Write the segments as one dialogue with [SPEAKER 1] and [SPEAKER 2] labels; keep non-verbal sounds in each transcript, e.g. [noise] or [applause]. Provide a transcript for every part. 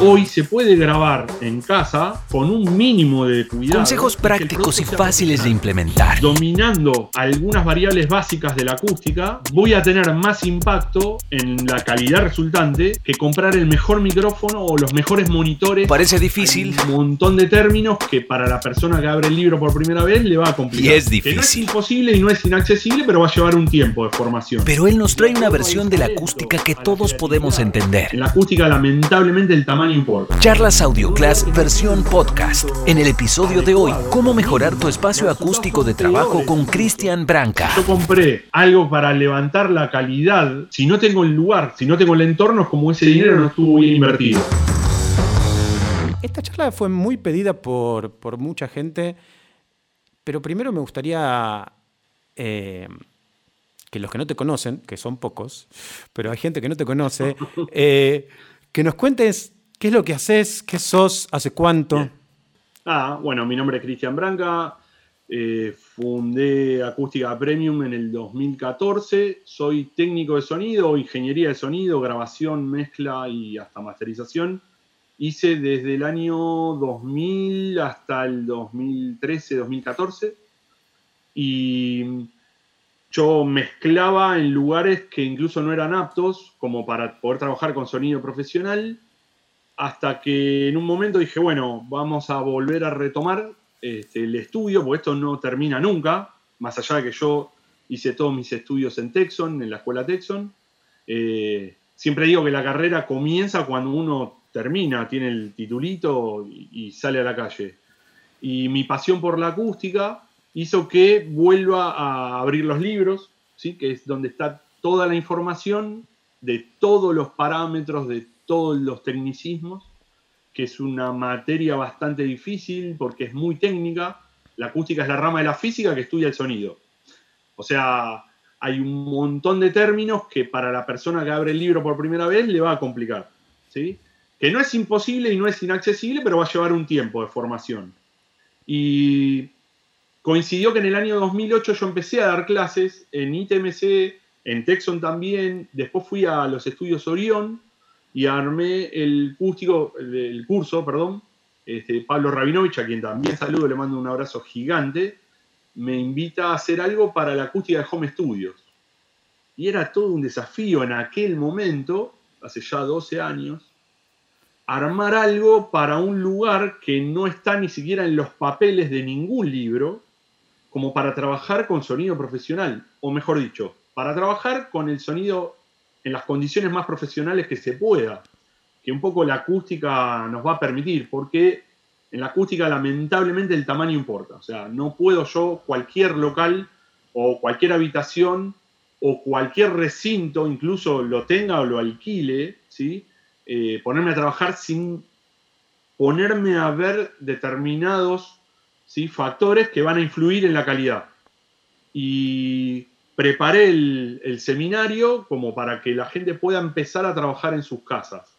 [SPEAKER 1] Hoy se puede grabar en casa con un mínimo de cuidado.
[SPEAKER 2] Consejos prácticos y fáciles de implementar.
[SPEAKER 1] Dominando algunas variables básicas de la acústica, voy a tener más impacto en la calidad resultante que comprar el mejor micrófono o los mejores monitores.
[SPEAKER 2] Parece difícil.
[SPEAKER 1] Hay un montón de términos que para la persona que abre el libro por primera vez le va a complicar.
[SPEAKER 2] Y es
[SPEAKER 1] Que no es
[SPEAKER 2] difícil.
[SPEAKER 1] imposible y no es inaccesible, pero va a llevar un tiempo de formación.
[SPEAKER 2] Pero él nos trae una versión de la acústica que todos podemos entender.
[SPEAKER 1] En la acústica, lamentablemente, el tamaño importa.
[SPEAKER 2] Charlas Audioclass versión podcast. En el episodio de hoy, cómo mejorar tu espacio acústico de trabajo con Cristian Branca.
[SPEAKER 1] Yo compré algo para levantar la calidad. Si no tengo el lugar, si no tengo el entorno, es como ese dinero no estuvo bien invertido.
[SPEAKER 3] Esta charla fue muy pedida por, por mucha gente, pero primero me gustaría eh, que los que no te conocen, que son pocos, pero hay gente que no te conoce, [laughs] eh, que nos cuentes qué es lo que haces, qué sos, hace cuánto.
[SPEAKER 1] Ah, bueno, mi nombre es Cristian Branca. eh, fundé Acústica Premium en el 2014. Soy técnico de sonido, ingeniería de sonido, grabación, mezcla y hasta masterización. Hice desde el año 2000 hasta el 2013, 2014. Y yo mezclaba en lugares que incluso no eran aptos como para poder trabajar con sonido profesional hasta que en un momento dije, bueno, vamos a volver a retomar este, el estudio, porque esto no termina nunca, más allá de que yo hice todos mis estudios en Texon, en la escuela Texon. Eh, siempre digo que la carrera comienza cuando uno termina, tiene el titulito y, y sale a la calle. Y mi pasión por la acústica hizo que vuelva a abrir los libros, ¿sí? que es donde está toda la información de todos los parámetros, de todos los tecnicismos, que es una materia bastante difícil porque es muy técnica. La acústica es la rama de la física que estudia el sonido. O sea, hay un montón de términos que para la persona que abre el libro por primera vez le va a complicar. ¿sí? Que no es imposible y no es inaccesible, pero va a llevar un tiempo de formación. Y coincidió que en el año 2008 yo empecé a dar clases en ITMC, en Texon también, después fui a los estudios Orión y armé el, el curso, perdón, este, Pablo Rabinovich, a quien también saludo, le mando un abrazo gigante, me invita a hacer algo para la acústica de Home Studios. Y era todo un desafío en aquel momento, hace ya 12 años, armar algo para un lugar que no está ni siquiera en los papeles de ningún libro, como para trabajar con sonido profesional, o mejor dicho, para trabajar con el sonido en las condiciones más profesionales que se pueda, que un poco la acústica nos va a permitir, porque en la acústica lamentablemente el tamaño importa, o sea, no puedo yo cualquier local o cualquier habitación o cualquier recinto, incluso lo tenga o lo alquile, ¿sí? Eh, ponerme a trabajar sin ponerme a ver determinados ¿sí? factores que van a influir en la calidad. Y preparé el, seminario como para que la gente pueda empezar a trabajar en sus casas.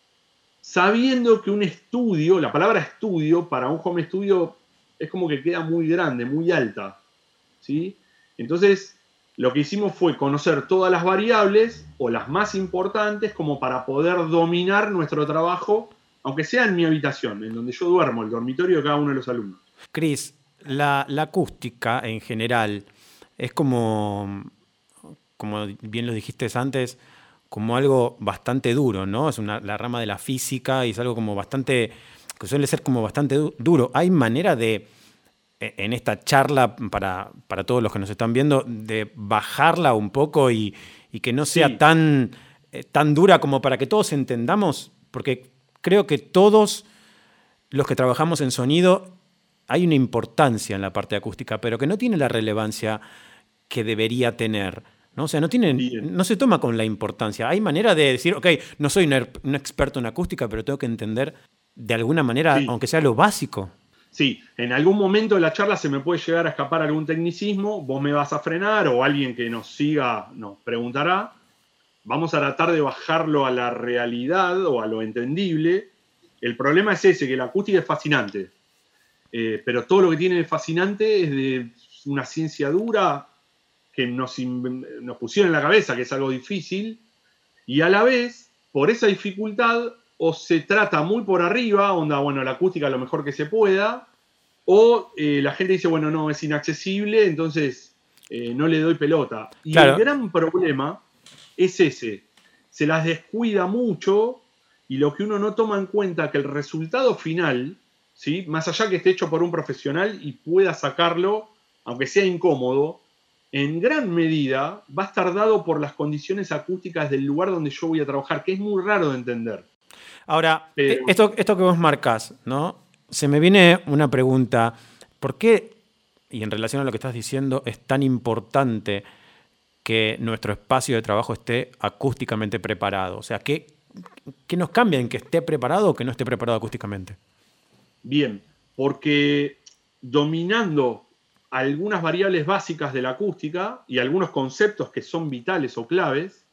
[SPEAKER 1] Sabiendo que un estudio, la palabra estudio, para un home studio es como que queda muy grande, muy alta. ¿sí? Entonces, lo que hicimos fue conocer todas las variables o las más importantes como para poder dominar nuestro trabajo, aunque sea en mi habitación, en donde yo duermo, el dormitorio de cada uno de los alumnos.
[SPEAKER 3] Cris, la acústica en general es como, como bien lo dijiste antes, como algo bastante duro, ¿no? Es una, la rama de la física y es algo como bastante, que suele ser como bastante du- duro. ¿Hay manera de, e- en esta charla, para, para todos los que nos están viendo, de bajarla un poco y, y que no sea
[SPEAKER 1] Sí.
[SPEAKER 3] tan, eh, tan dura como para que todos entendamos? Porque creo que todos los que trabajamos en sonido hay una importancia en la parte acústica, pero que no tiene la relevancia que debería tener. ¿No? O sea, no, tiene, no se toma con la importancia. Hay manera de decir, ok, no soy un, er- un experto en acústica, pero tengo que entender de alguna manera,
[SPEAKER 1] Sí.
[SPEAKER 3] aunque sea lo básico.
[SPEAKER 1] Sí, en algún momento de la charla se me puede llegar a escapar algún tecnicismo, vos me vas a frenar o alguien que nos siga nos preguntará. Vamos a tratar de bajarlo a la realidad o a lo entendible. El problema es ese, que la acústica es fascinante. Eh, pero todo lo que tiene de fascinante es de una ciencia dura que nos, pusieron en la cabeza que es algo difícil. Y a la vez, por esa dificultad, o se trata muy por arriba, onda, bueno, la acústica lo mejor que se pueda, o eh, la gente dice, bueno, no, es inaccesible, entonces eh, no le doy pelota. Y el gran problema es ese, se las descuida mucho y lo que uno no toma en cuenta que el resultado final, ¿sí? más allá que esté hecho por un profesional y pueda sacarlo, aunque sea incómodo, en gran medida va a estar dado por las condiciones acústicas del lugar donde yo voy a trabajar, que es muy raro de entender.
[SPEAKER 3] Ahora, eh, esto, esto que vos marcas, ¿no? Se me viene una pregunta. ¿Por qué, y en relación a lo que estás diciendo, es tan importante que nuestro espacio de trabajo esté acústicamente preparado? O sea, ¿qué, qué nos cambia en que esté preparado o que no esté preparado acústicamente?
[SPEAKER 1] Bien, porque dominando algunas variables básicas de la acústica y algunos conceptos que son vitales o claves,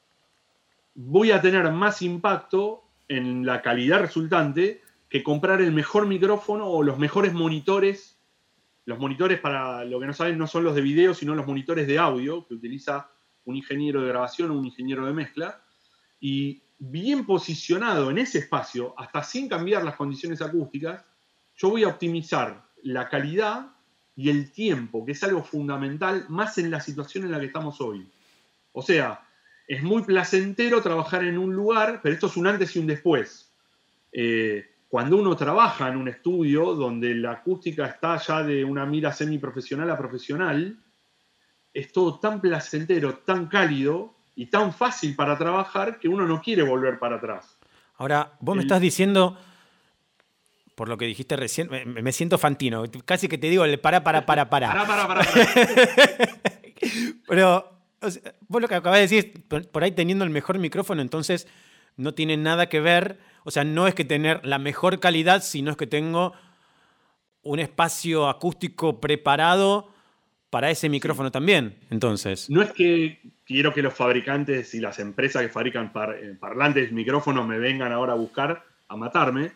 [SPEAKER 1] voy a tener más impacto en la calidad resultante que comprar el mejor micrófono o los mejores monitores. Los monitores, para lo que no saben, no son los de video, sino los monitores de audio que utiliza un ingeniero de grabación o un ingeniero de mezcla. Y bien posicionado en ese espacio, hasta sin cambiar las condiciones acústicas, yo voy a optimizar la calidad y el tiempo, que es algo fundamental, más en la situación en la que estamos hoy. O sea, es muy placentero trabajar en un lugar, pero esto es un antes y un después. Eh, cuando uno trabaja en un estudio donde la acústica está ya de una mira semiprofesional a profesional, es todo tan placentero, tan cálido y tan fácil para trabajar que uno no quiere volver para atrás.
[SPEAKER 3] Ahora, vos me estás diciendo por lo que dijiste recién, me, siento fantino. Casi que te digo, para, para, para, para.
[SPEAKER 1] Para, para, para. [laughs]
[SPEAKER 3] Pero vos lo que acabas de decir, por ahí teniendo el mejor micrófono, entonces no tiene nada que ver. O sea, no es que tener la mejor calidad, sino es que tengo un espacio acústico preparado para ese micrófono también. Entonces.
[SPEAKER 1] No es que quiero que los fabricantes y las empresas que fabrican eh, parlantes, micrófonos, me vengan ahora a buscar, a matarme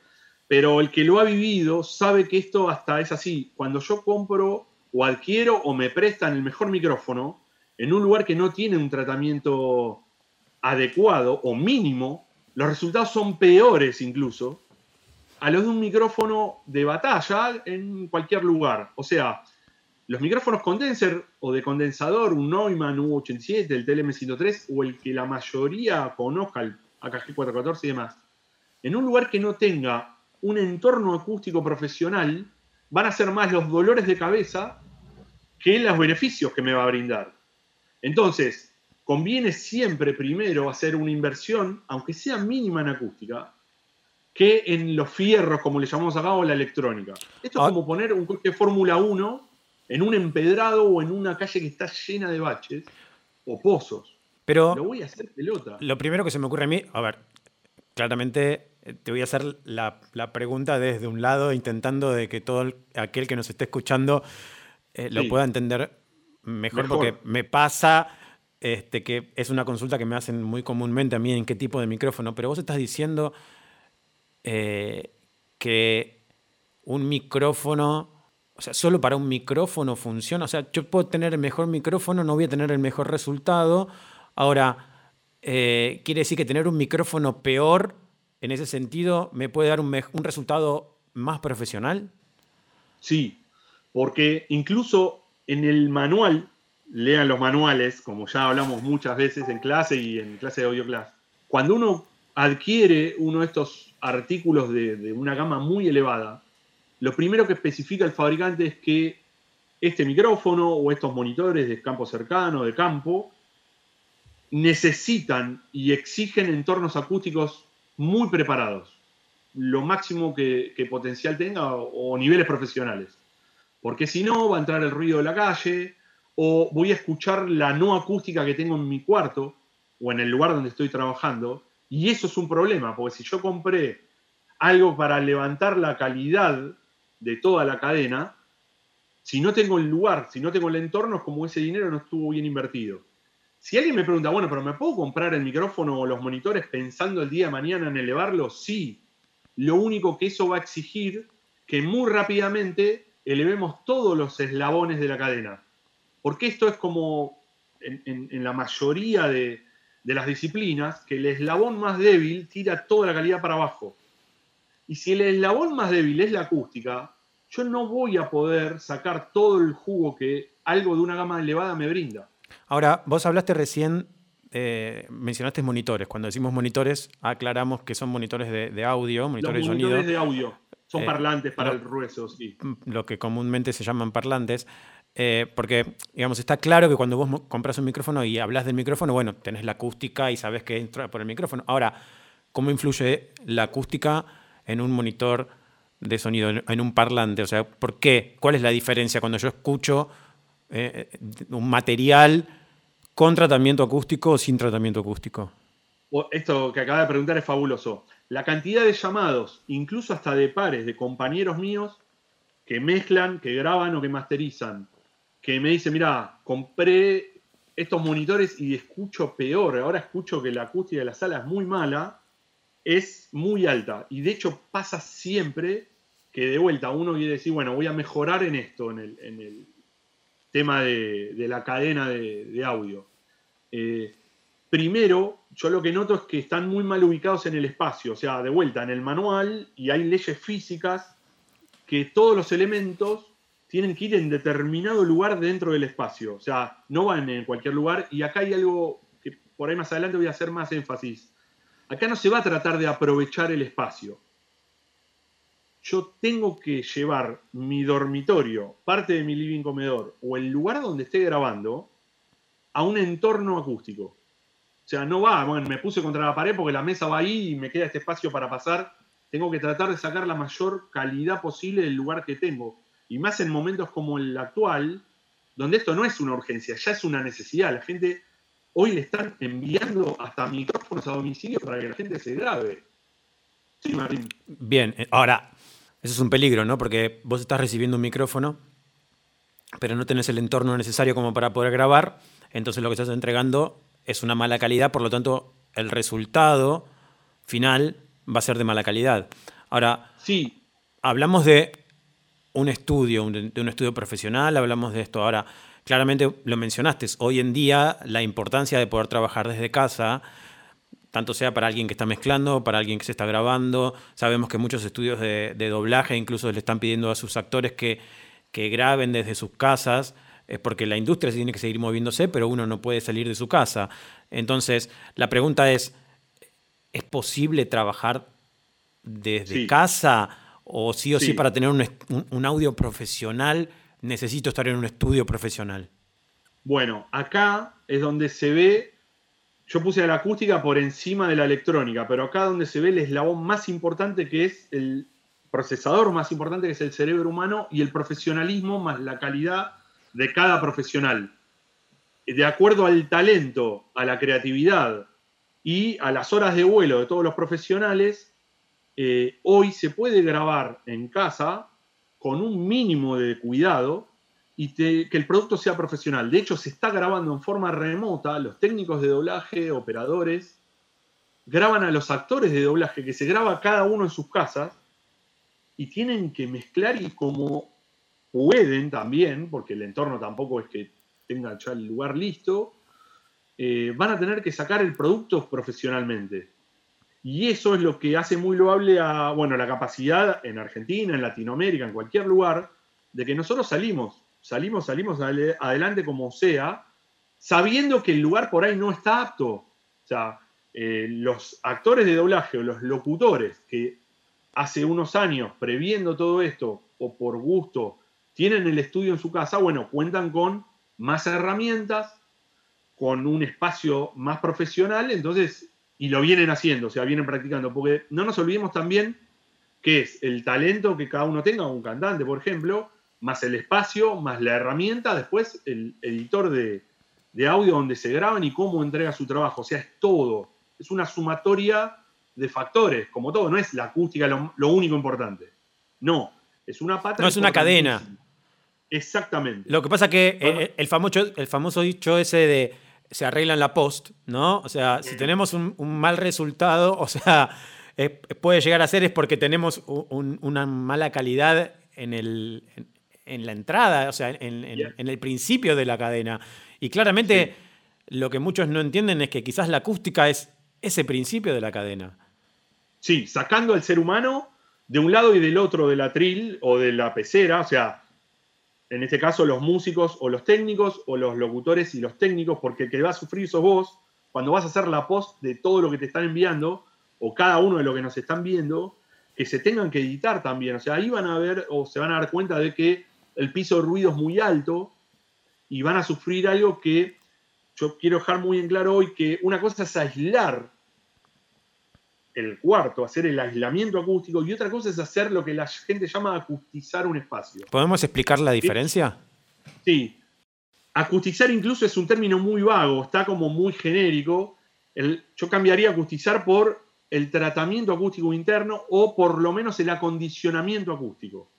[SPEAKER 1] pero el que lo ha vivido sabe que esto hasta es así. Cuando yo compro o adquiero o me prestan el mejor micrófono en un lugar que no tiene un tratamiento adecuado o mínimo, los resultados son peores incluso a los de un micrófono de batalla en cualquier lugar. O sea, los micrófonos condenser o de condensador, un Neumann U87, el TLM103 o el que la mayoría conozca, el AKG 414 y demás, en un lugar que no tenga un entorno acústico profesional, van a ser más los dolores de cabeza que los beneficios que me va a brindar. Entonces, conviene siempre primero hacer una inversión, aunque sea mínima en acústica, que en los fierros, como le llamamos acá, o la electrónica. Esto es ah. como poner un coche de Fórmula 1 en un empedrado o en una calle que está llena de baches o pozos.
[SPEAKER 3] Pero
[SPEAKER 1] lo voy a hacer pelota.
[SPEAKER 3] Lo primero que se me ocurre a mí, a ver, claramente te voy a hacer la, pregunta desde un lado, intentando de que todo aquel que nos esté escuchando eh, lo pueda entender mejor, porque me pasa este, que es una consulta que me hacen muy comúnmente a mí en qué tipo de micrófono, pero vos estás diciendo eh, que un micrófono, o sea, solo para un micrófono funciona, o sea, yo puedo tener el mejor micrófono, no voy a tener el mejor resultado. Ahora, quiere decir que tener un micrófono peor en ese sentido, ¿me puede dar un, resultado más profesional?
[SPEAKER 1] Sí, porque incluso en el manual, lean los manuales, como ya hablamos muchas veces en clase y en clase de audio class, cuando uno adquiere uno de estos artículos de, una gama muy elevada, lo primero que especifica el fabricante es que este micrófono o estos monitores de campo cercano, de campo, necesitan y exigen entornos acústicos muy preparados, lo máximo que, potencial tenga o, niveles profesionales. Porque si no, va a entrar el ruido de la calle o voy a escuchar la no acústica que tengo en mi cuarto o en el lugar donde estoy trabajando. Y eso es un problema, porque si yo compré algo para levantar la calidad de toda la cadena, si no tengo el lugar, si no tengo el entorno, es como ese dinero no estuvo bien invertido. Si alguien me pregunta, bueno, pero ¿me puedo comprar el micrófono o los monitores pensando el día de mañana en elevarlo? Sí. Lo único que eso va a exigir que muy rápidamente elevemos todos los eslabones de la cadena. Porque esto es como en, la mayoría de, de, las disciplinas, que el eslabón más débil tira toda la calidad para abajo. Y si el eslabón más débil es la acústica, yo no voy a poder sacar todo el jugo que algo de una gama elevada me brinda.
[SPEAKER 3] Ahora, vos hablaste recién, eh, mencionaste monitores. Cuando decimos monitores, aclaramos que son monitores de, audio, monitores,
[SPEAKER 1] Los monitores de audio. Son
[SPEAKER 3] Eh,
[SPEAKER 1] parlantes para
[SPEAKER 3] lo-
[SPEAKER 1] el grueso, sí.
[SPEAKER 3] lo que comúnmente se llaman parlantes, eh, porque, digamos, está claro que cuando vos compras un micrófono y hablas del micrófono, bueno, tenés la acústica y sabes que entra por el micrófono. Ahora, ¿cómo influye la acústica en un monitor de sonido, en, en un parlante? O sea, ¿por qué? ¿Cuál es la diferencia cuando yo escucho eh, un material con tratamiento acústico o sin tratamiento acústico?
[SPEAKER 1] Esto que acaba de preguntar es fabuloso. La cantidad de llamados, incluso hasta de pares, de compañeros míos, que mezclan, que graban o que masterizan, que me dicen, mira, compré estos monitores y escucho peor, ahora escucho que la acústica de la sala es muy mala, es muy alta. Y de hecho pasa siempre que de vuelta uno quiere decir, bueno, voy a mejorar en esto, en el tema de, la cadena de, de audio. Eh, primero, yo lo que noto es que están muy mal ubicados en el espacio, o sea, de vuelta, en el manual, y hay leyes físicas que todos los elementos tienen que ir en determinado lugar dentro del espacio, o sea, no van en cualquier lugar, y acá hay algo que por ahí más adelante voy a hacer más énfasis. Acá no se va a tratar de aprovechar el espacio. Yo tengo que llevar mi dormitorio, parte de mi living comedor o el lugar donde esté grabando a un entorno acústico. O sea, no va, bueno, me puse contra la pared porque la mesa va ahí y me queda este espacio para pasar. Tengo que tratar de sacar la mayor calidad posible del lugar que tengo. Y más en momentos como el actual, donde esto no es una urgencia, ya es una necesidad. La gente hoy le están enviando hasta micrófonos a domicilio para que la gente se grabe. Sí, Martín.
[SPEAKER 3] Bien, eh, ahora, eso es un peligro, ¿no? Porque vos estás recibiendo un micrófono, pero no tenés el entorno necesario como para poder grabar, entonces lo que estás entregando es una mala calidad, por lo tanto, el resultado final va a ser de mala calidad. Ahora,
[SPEAKER 1] Sí,
[SPEAKER 3] hablamos de un estudio, de un estudio profesional, hablamos de esto. Ahora, claramente lo mencionaste, hoy en día la importancia de poder trabajar desde casa, tanto sea para alguien que está mezclando, para alguien que se está grabando. Sabemos que muchos estudios de, de doblaje incluso le están pidiendo a sus actores que, que graben desde sus casas, es porque la industria tiene que seguir moviéndose, pero uno no puede salir de su casa. Entonces, la pregunta es, ¿es posible trabajar desde
[SPEAKER 1] Sí.
[SPEAKER 3] casa? ¿O sí o sí,
[SPEAKER 1] Sí.
[SPEAKER 3] para tener un audio profesional necesito estar en un estudio profesional?
[SPEAKER 1] Bueno, acá es donde se ve, yo puse la acústica por encima de la electrónica, pero acá donde se ve el eslabón más importante que es el procesador más importante que es el cerebro humano y el profesionalismo más la calidad de cada profesional. De acuerdo al talento, a la creatividad y a las horas de vuelo de todos los profesionales, eh, hoy se puede grabar en casa con un mínimo de cuidado y te- que el producto sea profesional. De hecho, se está grabando en forma remota. Los técnicos de doblaje, operadores, graban a los actores de doblaje, que se graba cada uno en sus casas, y tienen que mezclar y como pueden también, porque el entorno tampoco es que tenga ya el lugar listo, eh, van a tener que sacar el producto profesionalmente. Y eso es lo que hace muy loable a, bueno, la capacidad en Argentina, en Latinoamérica, en cualquier lugar, de que nosotros salimos, salimos, salimos adelante como sea, sabiendo que el lugar por ahí no está apto. O sea, eh, los actores de doblaje o los locutores que hace unos años, previendo todo esto, o por gusto, tienen el estudio en su casa, bueno, cuentan con más herramientas, con un espacio más profesional, entonces, y lo vienen haciendo, o sea, vienen practicando, porque no nos olvidemos también que es el talento que cada uno tenga, un cantante, por ejemplo, más el espacio, más la herramienta, después el editor de, de audio donde se graban y cómo entrega su trabajo, o sea, es todo, es una sumatoria de factores, como todo, no es la acústica lo, lo único importante, no, es una pata.
[SPEAKER 3] No, es una cadena.
[SPEAKER 1] Exactamente.
[SPEAKER 3] Lo que pasa que
[SPEAKER 1] Bueno.
[SPEAKER 3] eh, el, famoso, el famoso dicho ese de se arregla en la post, ¿no? O sea, si tenemos un, un mal resultado, o sea, eh, puede llegar a ser es porque tenemos un- una mala calidad en, el, en, la entrada, o sea, en, en-
[SPEAKER 1] Yeah.
[SPEAKER 3] en el principio de la cadena. Y claramente lo que muchos no entienden es que quizás la acústica es ese principio de la cadena.
[SPEAKER 1] Sí, sacando al ser humano, de un lado y del otro del atril o de la pecera, o sea, en este caso los músicos o los técnicos o los locutores y los técnicos, porque el que va a sufrir sos vos cuando vas a hacer la post de todo lo que te están enviando o cada uno de lo que nos están viendo, que se tengan que editar también. O sea, ahí van a ver o se van a dar cuenta de que el piso de ruido es muy alto y van a sufrir algo que yo quiero dejar muy en claro hoy, que una cosa es aislar el cuarto, hacer el aislamiento acústico, y otra cosa es hacer lo que la gente llama acustizar un espacio.
[SPEAKER 3] ¿Podemos explicar la diferencia?
[SPEAKER 1] Sí. Acustizar incluso es un término muy vago, está como muy genérico. yo cambiaría acustizar por el tratamiento acústico interno o por lo menos el acondicionamiento acústico.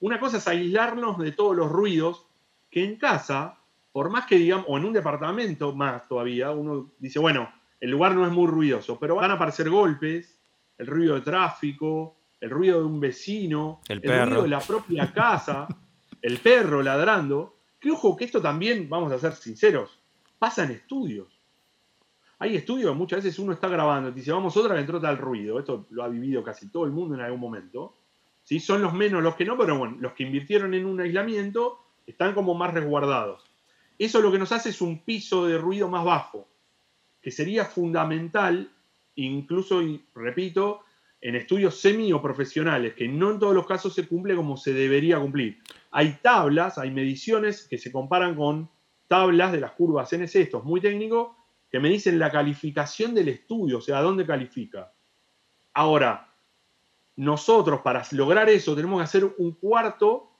[SPEAKER 1] Una cosa es aislarnos de todos los ruidos que en casa, por más que digamos, o en un departamento más todavía, uno dice, bueno, el lugar no es muy ruidoso, pero van a aparecer golpes, el ruido de tráfico, el ruido de un vecino,
[SPEAKER 3] el,
[SPEAKER 1] ruido de la propia casa, el perro ladrando. Que ojo, que esto también, vamos a ser sinceros, pasa en estudios. Hay estudios, muchas veces uno está grabando y dice, vamos otra vez entró tal ruido. Esto lo ha vivido casi todo el mundo en algún momento. ¿Sí? Son los menos los que no, pero bueno, los que invirtieron en un aislamiento están como más resguardados. Eso lo que nos hace es un piso de ruido más bajo que sería fundamental, incluso, y repito, en estudios semi o profesionales, que no en todos los casos se cumple como se debería cumplir. Hay tablas, hay mediciones que se comparan con tablas de las curvas NC, esto es muy técnico, que me dicen la calificación del estudio, o sea, dónde califica. Ahora, nosotros para lograr eso tenemos que hacer un cuarto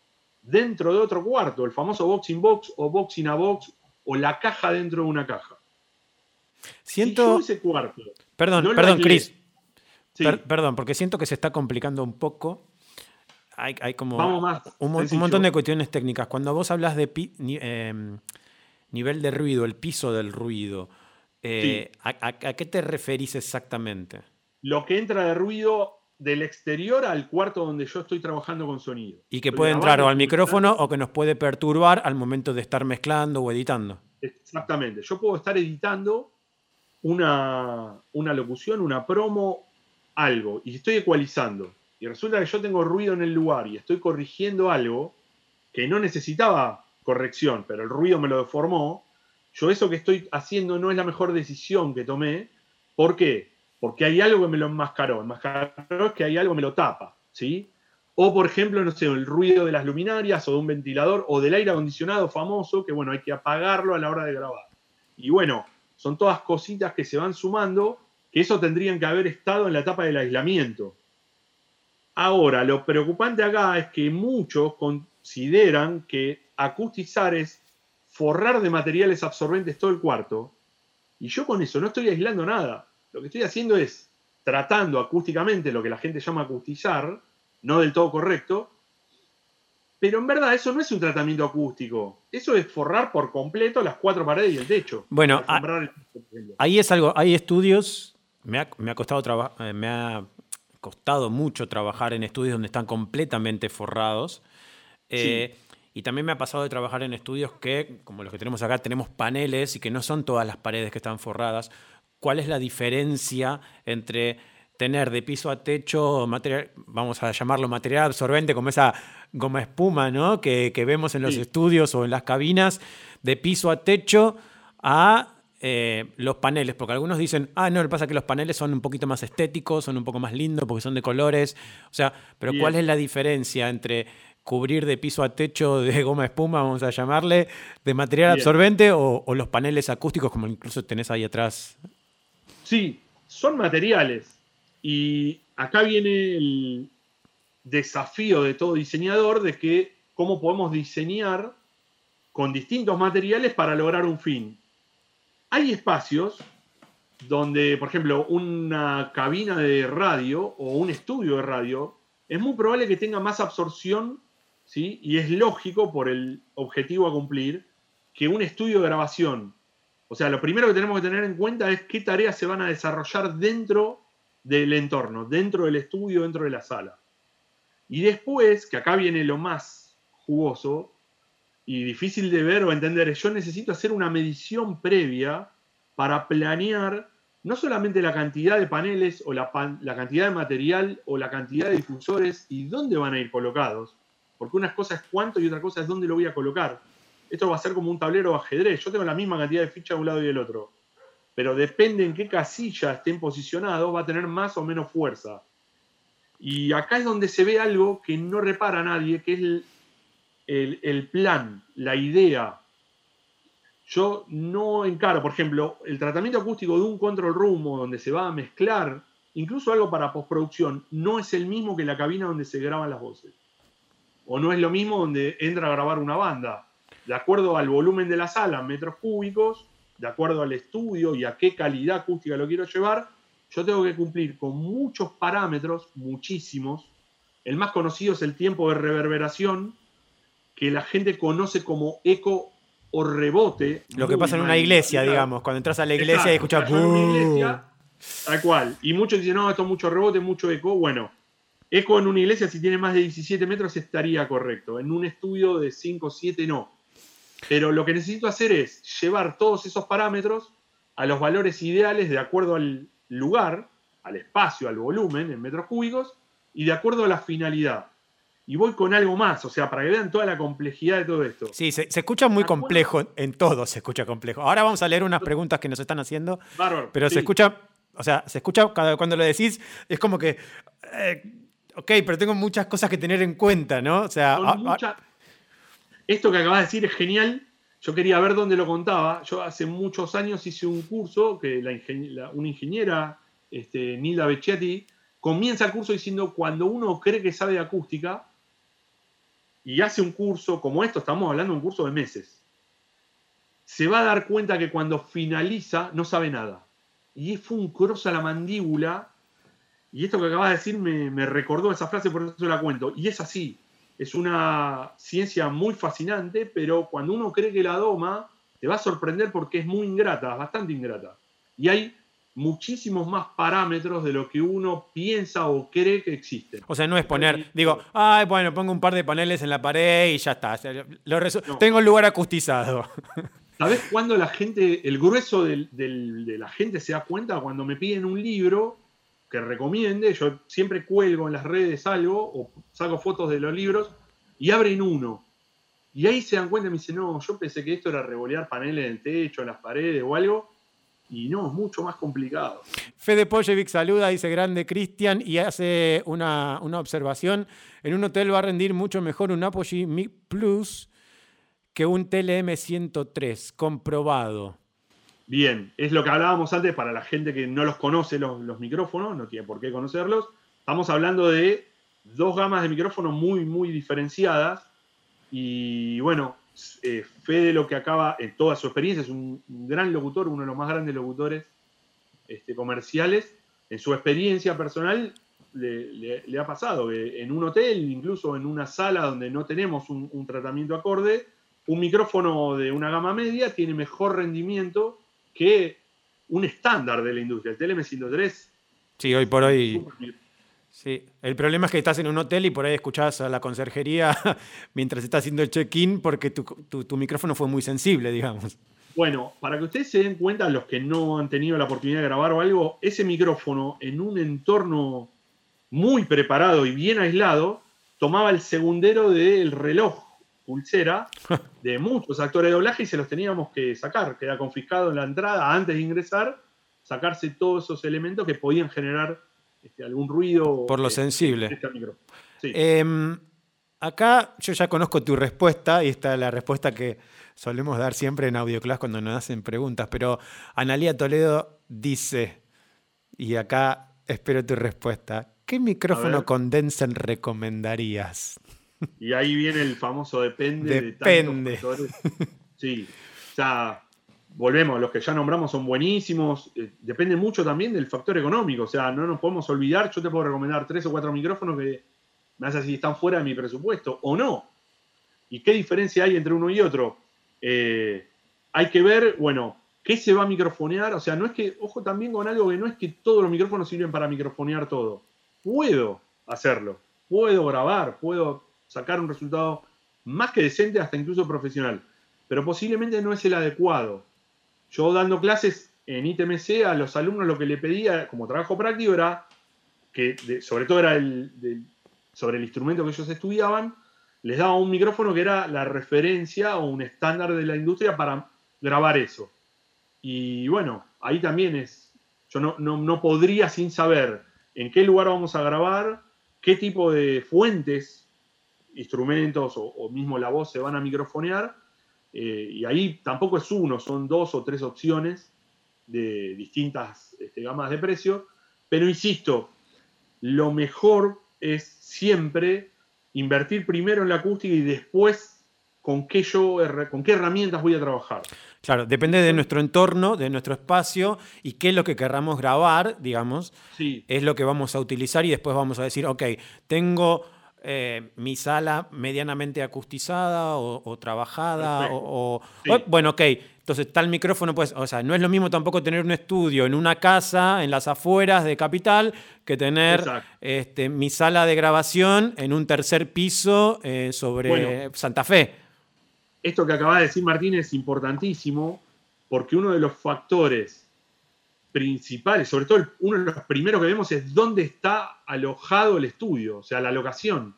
[SPEAKER 1] dentro de otro cuarto, el famoso boxing box o boxing a box o la caja dentro de una caja.
[SPEAKER 3] Siento.
[SPEAKER 1] ese cuarto.
[SPEAKER 3] Perdón, perdón, Chris. perdón, porque siento que se está complicando un poco. Hay, como un, montón de cuestiones técnicas. Cuando vos hablas de em, nivel de ruido, el piso del ruido, eh, ¿a, qué te referís exactamente?
[SPEAKER 1] Lo que entra de ruido del exterior al cuarto donde yo estoy trabajando con sonido.
[SPEAKER 3] Y que puede entrar o al micrófono o que nos puede perturbar al momento de estar mezclando o editando.
[SPEAKER 1] Exactamente. Yo puedo estar editando una, locución, una promo, algo, y estoy ecualizando, y resulta que yo tengo ruido en el lugar y estoy corrigiendo algo que no necesitaba corrección, pero el ruido me lo deformó, yo eso que estoy haciendo no es la mejor decisión que tomé. ¿Por qué? Porque hay algo que me lo enmascaró. Enmascaró es que hay algo que me lo tapa, ¿sí? O, por ejemplo, no sé, el ruido de las luminarias o de un ventilador o del aire acondicionado famoso, que bueno, hay que apagarlo a la hora de grabar. Y bueno, son todas cositas que se van sumando, que eso tendrían que haber estado en la etapa del aislamiento. Ahora, lo preocupante acá es que muchos consideran que acustizar es forrar de materiales absorbentes todo el cuarto, y yo con eso no estoy aislando nada. Lo que estoy haciendo es tratando acústicamente lo que la gente llama acustizar, no del todo correcto, pero en verdad eso no es un tratamiento acústico. Eso es forrar por completo las cuatro paredes y el techo.
[SPEAKER 3] Bueno, ahí es algo, hay estudios, me ha, costado eh, me ha costado mucho trabajar en estudios donde están completamente forrados. Eh, y también me ha pasado de trabajar en estudios que, como los que tenemos acá, tenemos paneles y que no son todas las paredes que están forradas. ¿Cuál es la diferencia entre tener de piso a techo material, vamos a llamarlo material absorbente, como esa goma espuma ¿no? que, vemos en los estudios o en las cabinas, de piso a techo a eh, los paneles, porque algunos dicen, ah, no, lo que pasa es que los paneles son un poquito más estéticos, son un poco más lindos porque son de colores, o sea, pero ¿cuál es la diferencia entre cubrir de piso a techo de [laughs] goma espuma, vamos a llamarle, de material absorbente o, o los paneles acústicos como incluso tenés ahí atrás?
[SPEAKER 1] Sí, son materiales y acá viene el desafío de todo diseñador de que cómo podemos diseñar con distintos materiales para lograr un fin. Hay espacios donde, por ejemplo, una cabina de radio o un estudio de radio es muy probable que tenga más absorción, ¿sí? y es lógico por el objetivo a cumplir, que un estudio de grabación. O sea, lo primero que tenemos que tener en cuenta es qué tareas se van a desarrollar dentro del entorno, dentro del estudio, dentro de la sala. Y después, que acá viene lo más jugoso y difícil de ver o entender, yo necesito hacer una medición previa para planear no solamente la cantidad de paneles o la, la, cantidad de material o la cantidad de difusores y dónde van a ir colocados, porque una cosa es cuánto y otra cosa es dónde lo voy a colocar. Esto va a ser como un tablero de ajedrez. Yo tengo la misma cantidad de fichas de un lado y del otro, pero depende en qué casilla estén posicionados, va a tener más o menos fuerza. Y acá es donde se ve algo que no repara nadie, que es el, plan, la idea, yo no encaro, por ejemplo, el tratamiento acústico de un control room donde se va a mezclar, incluso algo para postproducción, no es el mismo que la cabina donde se graban las voces. O no es lo mismo donde entra a grabar una banda. De acuerdo al volumen de la sala, metros cúbicos, de acuerdo al estudio y a qué calidad acústica lo quiero llevar, yo tengo que cumplir con muchos parámetros, muchísimos. El más conocido es el tiempo de reverberación, que la gente conoce como eco o rebote.
[SPEAKER 3] Lo que pasa en una iglesia, digamos, cuando entras a la iglesia y escuchas.
[SPEAKER 1] tal cual. Y muchos dicen, no, esto es mucho rebote, mucho eco. Bueno, eco en una iglesia, si tiene más de 17 metros, estaría correcto. En un estudio de 5 o 7, no. Pero lo que necesito hacer es llevar todos esos parámetros a los valores ideales de acuerdo al lugar, al espacio, al volumen en metros cúbicos y de acuerdo a la finalidad y voy con algo más, o sea, para que vean toda la complejidad de todo esto.
[SPEAKER 3] Sí, se, escucha muy complejo, en todo se escucha complejo. Ahora vamos a leer unas preguntas que nos están haciendo, pero se escucha, o sea, se escucha cuando lo decís, es como que, eh, ok, pero tengo muchas cosas que tener en cuenta, ¿no? O sea,
[SPEAKER 1] esto que acabas de decir es genial. Yo quería ver dónde lo contaba. Yo hace muchos años hice un curso que una ingeniera, este, Nilda Becchetti, comienza el curso diciendo cuando uno cree que sabe de acústica, y hace un curso como esto, estamos hablando de un curso de meses, se va a dar cuenta que cuando finaliza no sabe nada. Y fue un cross a la mandíbula. Y esto que acabas de decir me, recordó esa frase, por eso la cuento. Y es así. Es una ciencia muy fascinante, pero cuando uno cree que la doma, te va a sorprender porque es muy ingrata, bastante ingrata. Y hay muchísimos más parámetros de lo que uno piensa o cree que existen.
[SPEAKER 3] O sea, no es poner, digo, ay, bueno, pongo un par de paneles en la pared y ya está. Tengo el lugar acustizado. [laughs]
[SPEAKER 1] ¿Sabes cuándo la gente, el grueso de la gente se da cuenta? Cuando me piden un libro que recomiende, yo siempre cuelgo en las redes algo o saco fotos de los libros y abren uno. Y ahí se dan cuenta y me dicen, no, yo pensé que esto era revolear paneles en el techo, en las paredes o algo y no, es mucho más complicado.
[SPEAKER 3] Fede Poljevic saluda, dice grande Cristian, y hace una, observación. En un hotel va a rendir mucho mejor un Apogee Mi Plus que un TLM 103, comprobado.
[SPEAKER 1] Bien, es lo que hablábamos antes para la gente que no los conoce los, micrófonos, no tiene por qué conocerlos. Estamos hablando de dos gamas de micrófonos muy, muy diferenciadas. Y bueno, eh, Fede lo que acaba, en toda su experiencia, es un, gran locutor, uno de los más grandes locutores este, comerciales. En su experiencia personal le, ha pasado que en un hotel, incluso en una sala donde no tenemos un, tratamiento acorde, un micrófono de una gama media tiene mejor rendimiento que un estándar de la industria. El TLM103.
[SPEAKER 3] Sí, hoy por hoy Sí, el problema es que estás en un hotel y por ahí escuchás a la conserjería [laughs] mientras estás haciendo el check-in porque tu, micrófono fue muy sensible, digamos.
[SPEAKER 1] Bueno, para que ustedes se den cuenta, los que no han tenido la oportunidad de grabar o algo, ese micrófono en un entorno muy preparado y bien aislado, tomaba el segundero del reloj pulsera [laughs] de muchos actores de doblaje y se los teníamos que sacar, queda confiscado en la entrada antes de ingresar, sacarse todos esos elementos que podían generar este, algún ruido.
[SPEAKER 3] Por lo sensible. Em, acá yo ya conozco tu respuesta y esta es la respuesta que solemos dar siempre en AudioClass cuando nos hacen preguntas, pero Analía Toledo dice, y acá espero tu respuesta, ¿qué micrófono condenser recomendarías?
[SPEAKER 1] Y ahí viene el famoso depende.
[SPEAKER 3] Depende.
[SPEAKER 1] sí, o sea, volvemos, los que ya nombramos son buenísimos, eh, depende mucho también del factor económico, o sea, no nos podemos olvidar, yo te puedo recomendar tres o cuatro micrófonos que me hace si están fuera de mi presupuesto o no. ¿Y qué diferencia hay entre uno y otro? Eh, hay que ver, bueno, qué se va a microfonear, o sea, no es que, ojo también con algo que no es que todos los micrófonos sirven para microfonear todo. Puedo hacerlo, puedo grabar, puedo sacar un resultado más que decente, hasta incluso profesional, pero posiblemente no es el adecuado yo dando clases en ITMC a los alumnos lo que le pedía como trabajo práctico era que, sobre todo era el, sobre el instrumento que ellos estudiaban, les daba un micrófono que era la referencia o un estándar de la industria para grabar eso. Y bueno, ahí también es, yo no, no, podría sin saber en qué lugar vamos a grabar, qué tipo de fuentes, instrumentos o, mismo la voz se van a microfonear. Eh, y ahí tampoco es uno, son dos o tres opciones de distintas este, gamas de precio. Pero insisto, lo mejor es siempre invertir primero en la acústica y después con qué, yo, con qué herramientas voy a trabajar.
[SPEAKER 3] Claro, depende de nuestro entorno, de nuestro espacio y qué es lo que querramos grabar, digamos.
[SPEAKER 1] Sí.
[SPEAKER 3] Es lo que vamos a utilizar y después vamos a decir, ok, tengo eh, mi sala medianamente acustizada o, trabajada o, bueno, ok, entonces tal micrófono, pues, o sea, no es lo mismo tampoco tener un estudio en una casa, en las afueras de Capital, que tener este, mi sala de grabación en un tercer piso eh, sobre Santa Fe.
[SPEAKER 1] Esto que acaba de decir Martín es importantísimo porque uno de los factores principales, sobre todo uno de los primeros que vemos es dónde está alojado el estudio, o sea, la locación.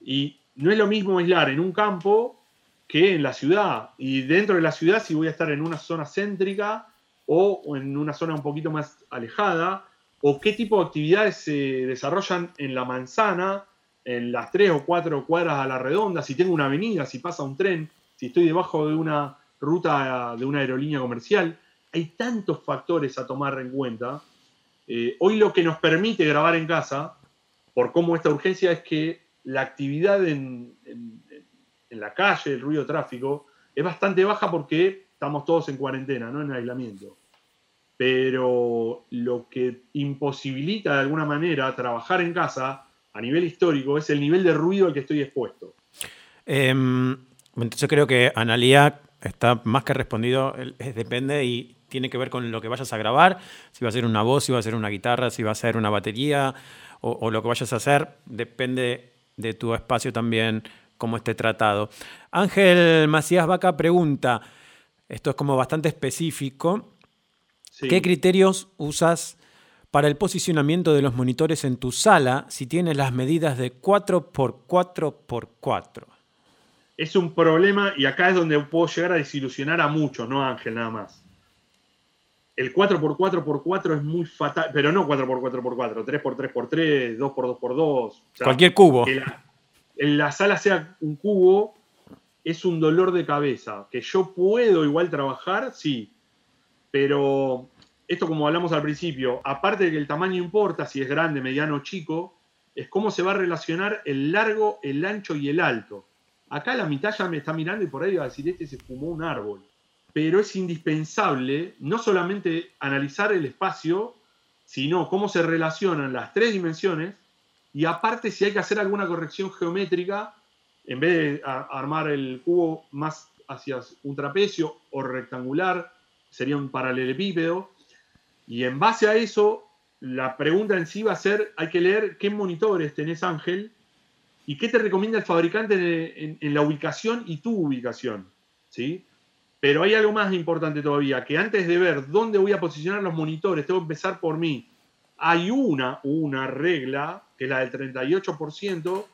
[SPEAKER 1] Y no es lo mismo aislar en un campo que en la ciudad. Y dentro de la ciudad, si voy a estar en una zona céntrica o en una zona un poquito más alejada, o qué tipo de actividades se desarrollan en la manzana, en las tres o cuatro cuadras a la redonda, si tengo una avenida, si pasa un tren, si estoy debajo de una ruta de una aerolínea comercial hay tantos factores a tomar en cuenta. Eh, hoy lo que nos permite grabar en casa, por cómo esta urgencia, es que la actividad en, la calle, el ruido de tráfico, es bastante baja porque estamos todos en cuarentena, no en aislamiento. Pero lo que imposibilita de alguna manera trabajar en casa a nivel histórico es el nivel de ruido al que estoy expuesto.
[SPEAKER 3] Em, yo creo que Analia está más que respondido, depende y tiene que ver con lo que vayas a grabar, si va a ser una voz, si va a ser una guitarra, si va a ser una batería o, lo que vayas a hacer, depende de tu espacio también cómo esté tratado. Ángel Macías Vaca pregunta, esto es como bastante específico, ¿qué criterios usas para el posicionamiento de los monitores en tu sala si tienes las medidas de 4x4x4?
[SPEAKER 1] Es un problema y acá es donde puedo llegar a desilusionar a muchos, no Ángel nada más el 4x4x4 es muy fatal, pero no 4x4x4, 3x3x3, 2x2x2.
[SPEAKER 3] Cualquier cubo.
[SPEAKER 1] Que la, sala sea un cubo es un dolor de cabeza. Que yo puedo igual trabajar, sí, pero esto como hablamos al principio, aparte de que el tamaño importa, si es grande, mediano o chico, es cómo se va a relacionar el largo, el ancho y el alto. Acá la mitad ya me está mirando y por ahí va a decir, este se fumó un árbol pero es indispensable no solamente analizar el espacio, sino cómo se relacionan las tres dimensiones y aparte si hay que hacer alguna corrección geométrica, en vez de armar el cubo más hacia un trapecio o rectangular, sería un paralelepípedo. Y en base a eso, la pregunta en sí va a ser, hay que leer qué monitores tenés Ángel y qué te recomienda el fabricante en, en la ubicación y tu ubicación. ¿sí? Pero hay algo más importante todavía, que antes de ver dónde voy a posicionar los monitores, tengo que empezar por mí. Hay una, una regla, que es la del 38%,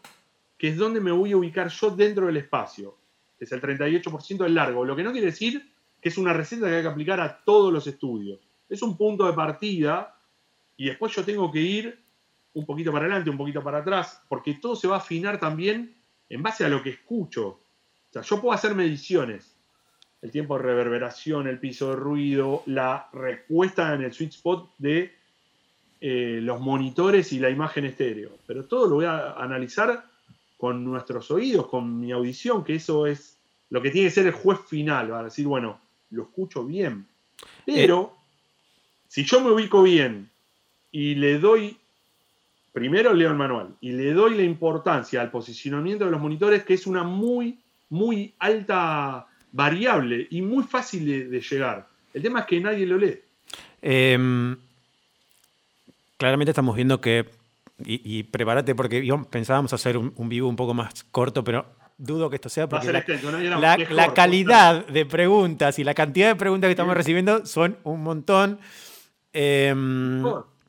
[SPEAKER 1] que es donde me voy a ubicar yo dentro del espacio, es el 38% del largo. Lo que no quiere decir que es una receta que hay que aplicar a todos los estudios. Es un punto de partida y después yo tengo que ir un poquito para adelante, un poquito para atrás, porque todo se va a afinar también en base a lo que escucho. O sea, yo puedo hacer mediciones, el tiempo de reverberación, el piso de ruido, la respuesta en el sweet spot de eh, los monitores y la imagen estéreo. Pero todo lo voy a analizar con nuestros oídos, con mi audición, que eso es lo que tiene que ser el juez final, para decir, bueno, lo escucho bien. Pero, si yo me ubico bien y le doy, primero leo el manual, y le doy la importancia al posicionamiento de los monitores, que es una muy, muy alta variable y muy fácil de, llegar. El tema es que nadie lo lee.
[SPEAKER 3] Em, claramente estamos viendo que, y, prepárate porque pensábamos hacer un, vivo un poco más corto, pero dudo que esto sea porque la,
[SPEAKER 1] extenso, ¿no? Y era
[SPEAKER 3] la-
[SPEAKER 1] mejor,
[SPEAKER 3] la
[SPEAKER 1] por
[SPEAKER 3] calidad de preguntas y la cantidad de preguntas que estamos
[SPEAKER 1] Sí.
[SPEAKER 3] recibiendo son un montón. Em.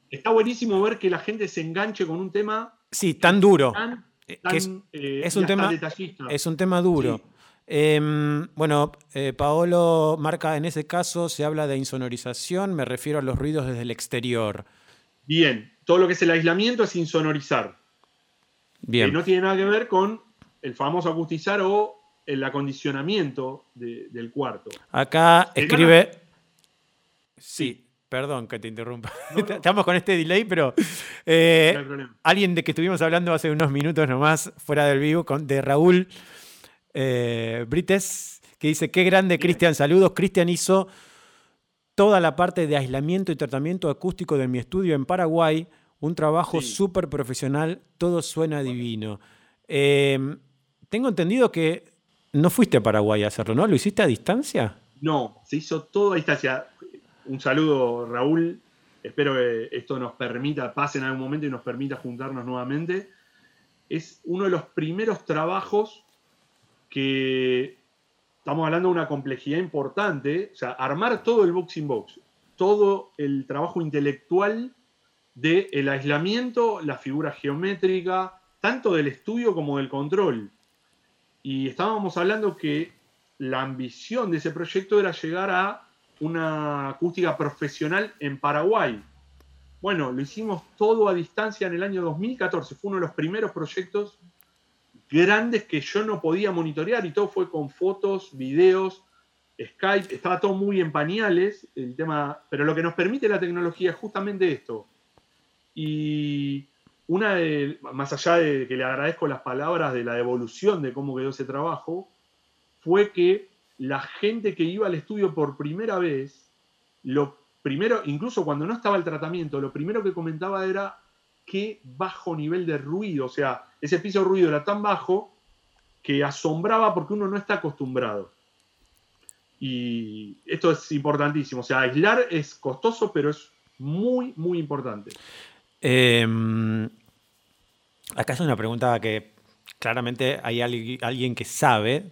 [SPEAKER 1] Está buenísimo ver que la gente se enganche con un tema
[SPEAKER 3] sí, tan duro.
[SPEAKER 1] tan,
[SPEAKER 3] Eh,
[SPEAKER 1] tan,
[SPEAKER 3] es-
[SPEAKER 1] eh,
[SPEAKER 3] es un tema-. Es un tema duro.
[SPEAKER 1] Sí.
[SPEAKER 3] Em, bueno, eh, Paolo marca en ese caso, se habla de insonorización, me refiero a los ruidos desde el exterior.
[SPEAKER 1] Bien, todo lo que es el aislamiento es insonorizar.
[SPEAKER 3] Bien.
[SPEAKER 1] Que no tiene nada que ver con el famoso acustizar o el acondicionamiento de- del cuarto.
[SPEAKER 3] Acá
[SPEAKER 1] El
[SPEAKER 3] escribe. Sí, perdón que te interrumpa. [laughs] Estamos con este delay, pero eh,
[SPEAKER 1] No hay problema.
[SPEAKER 3] alguien de que estuvimos hablando hace unos minutos nomás, fuera del vivo, con, de Raúl eh, Brites, que dice: Qué grande. Cristian. Saludos. Cristian hizo toda la parte de aislamiento y tratamiento acústico de mi estudio en Paraguay. Un trabajo
[SPEAKER 1] Sí.
[SPEAKER 3] súper profesional, todo suena divino. Eh, tengo entendido que no fuiste a Paraguay a hacerlo, ¿no? ¿Lo hiciste a distancia?
[SPEAKER 1] No, se hizo todo a distancia. Un saludo, Raúl. Espero que esto nos permita, pase en algún momento y nos permita juntarnos nuevamente. Es uno de los primeros trabajos que estamos hablando de una complejidad importante. O sea, armar todo el boxing box, todo el trabajo intelectual del aislamiento, la figura geométrica, tanto del estudio como del control. Y estábamos hablando que la ambición de ese proyecto era llegar a una acústica profesional en Paraguay. Bueno, lo hicimos todo a distancia en el año 2014. Fue uno de los primeros proyectos grandes que yo no podía monitorear y todo fue con fotos, videos, Skype. Estaba todo muy en pañales el tema, pero lo que nos permite la tecnología es justamente esto. Y una de, más allá de que le agradezco las palabras de la devolución de cómo quedó ese trabajo, fue que la gente que iba al estudio por primera vez, lo primero, incluso cuando no estaba el tratamiento, lo primero que comentaba era qué bajo nivel de ruido, o sea, ese piso de ruido era tan bajo que asombraba porque uno no está acostumbrado. Y esto es importantísimo, o sea, aislar es costoso, pero es muy, muy importante.
[SPEAKER 3] Eh, acá es una pregunta que claramente hay algui- alguien que sabe.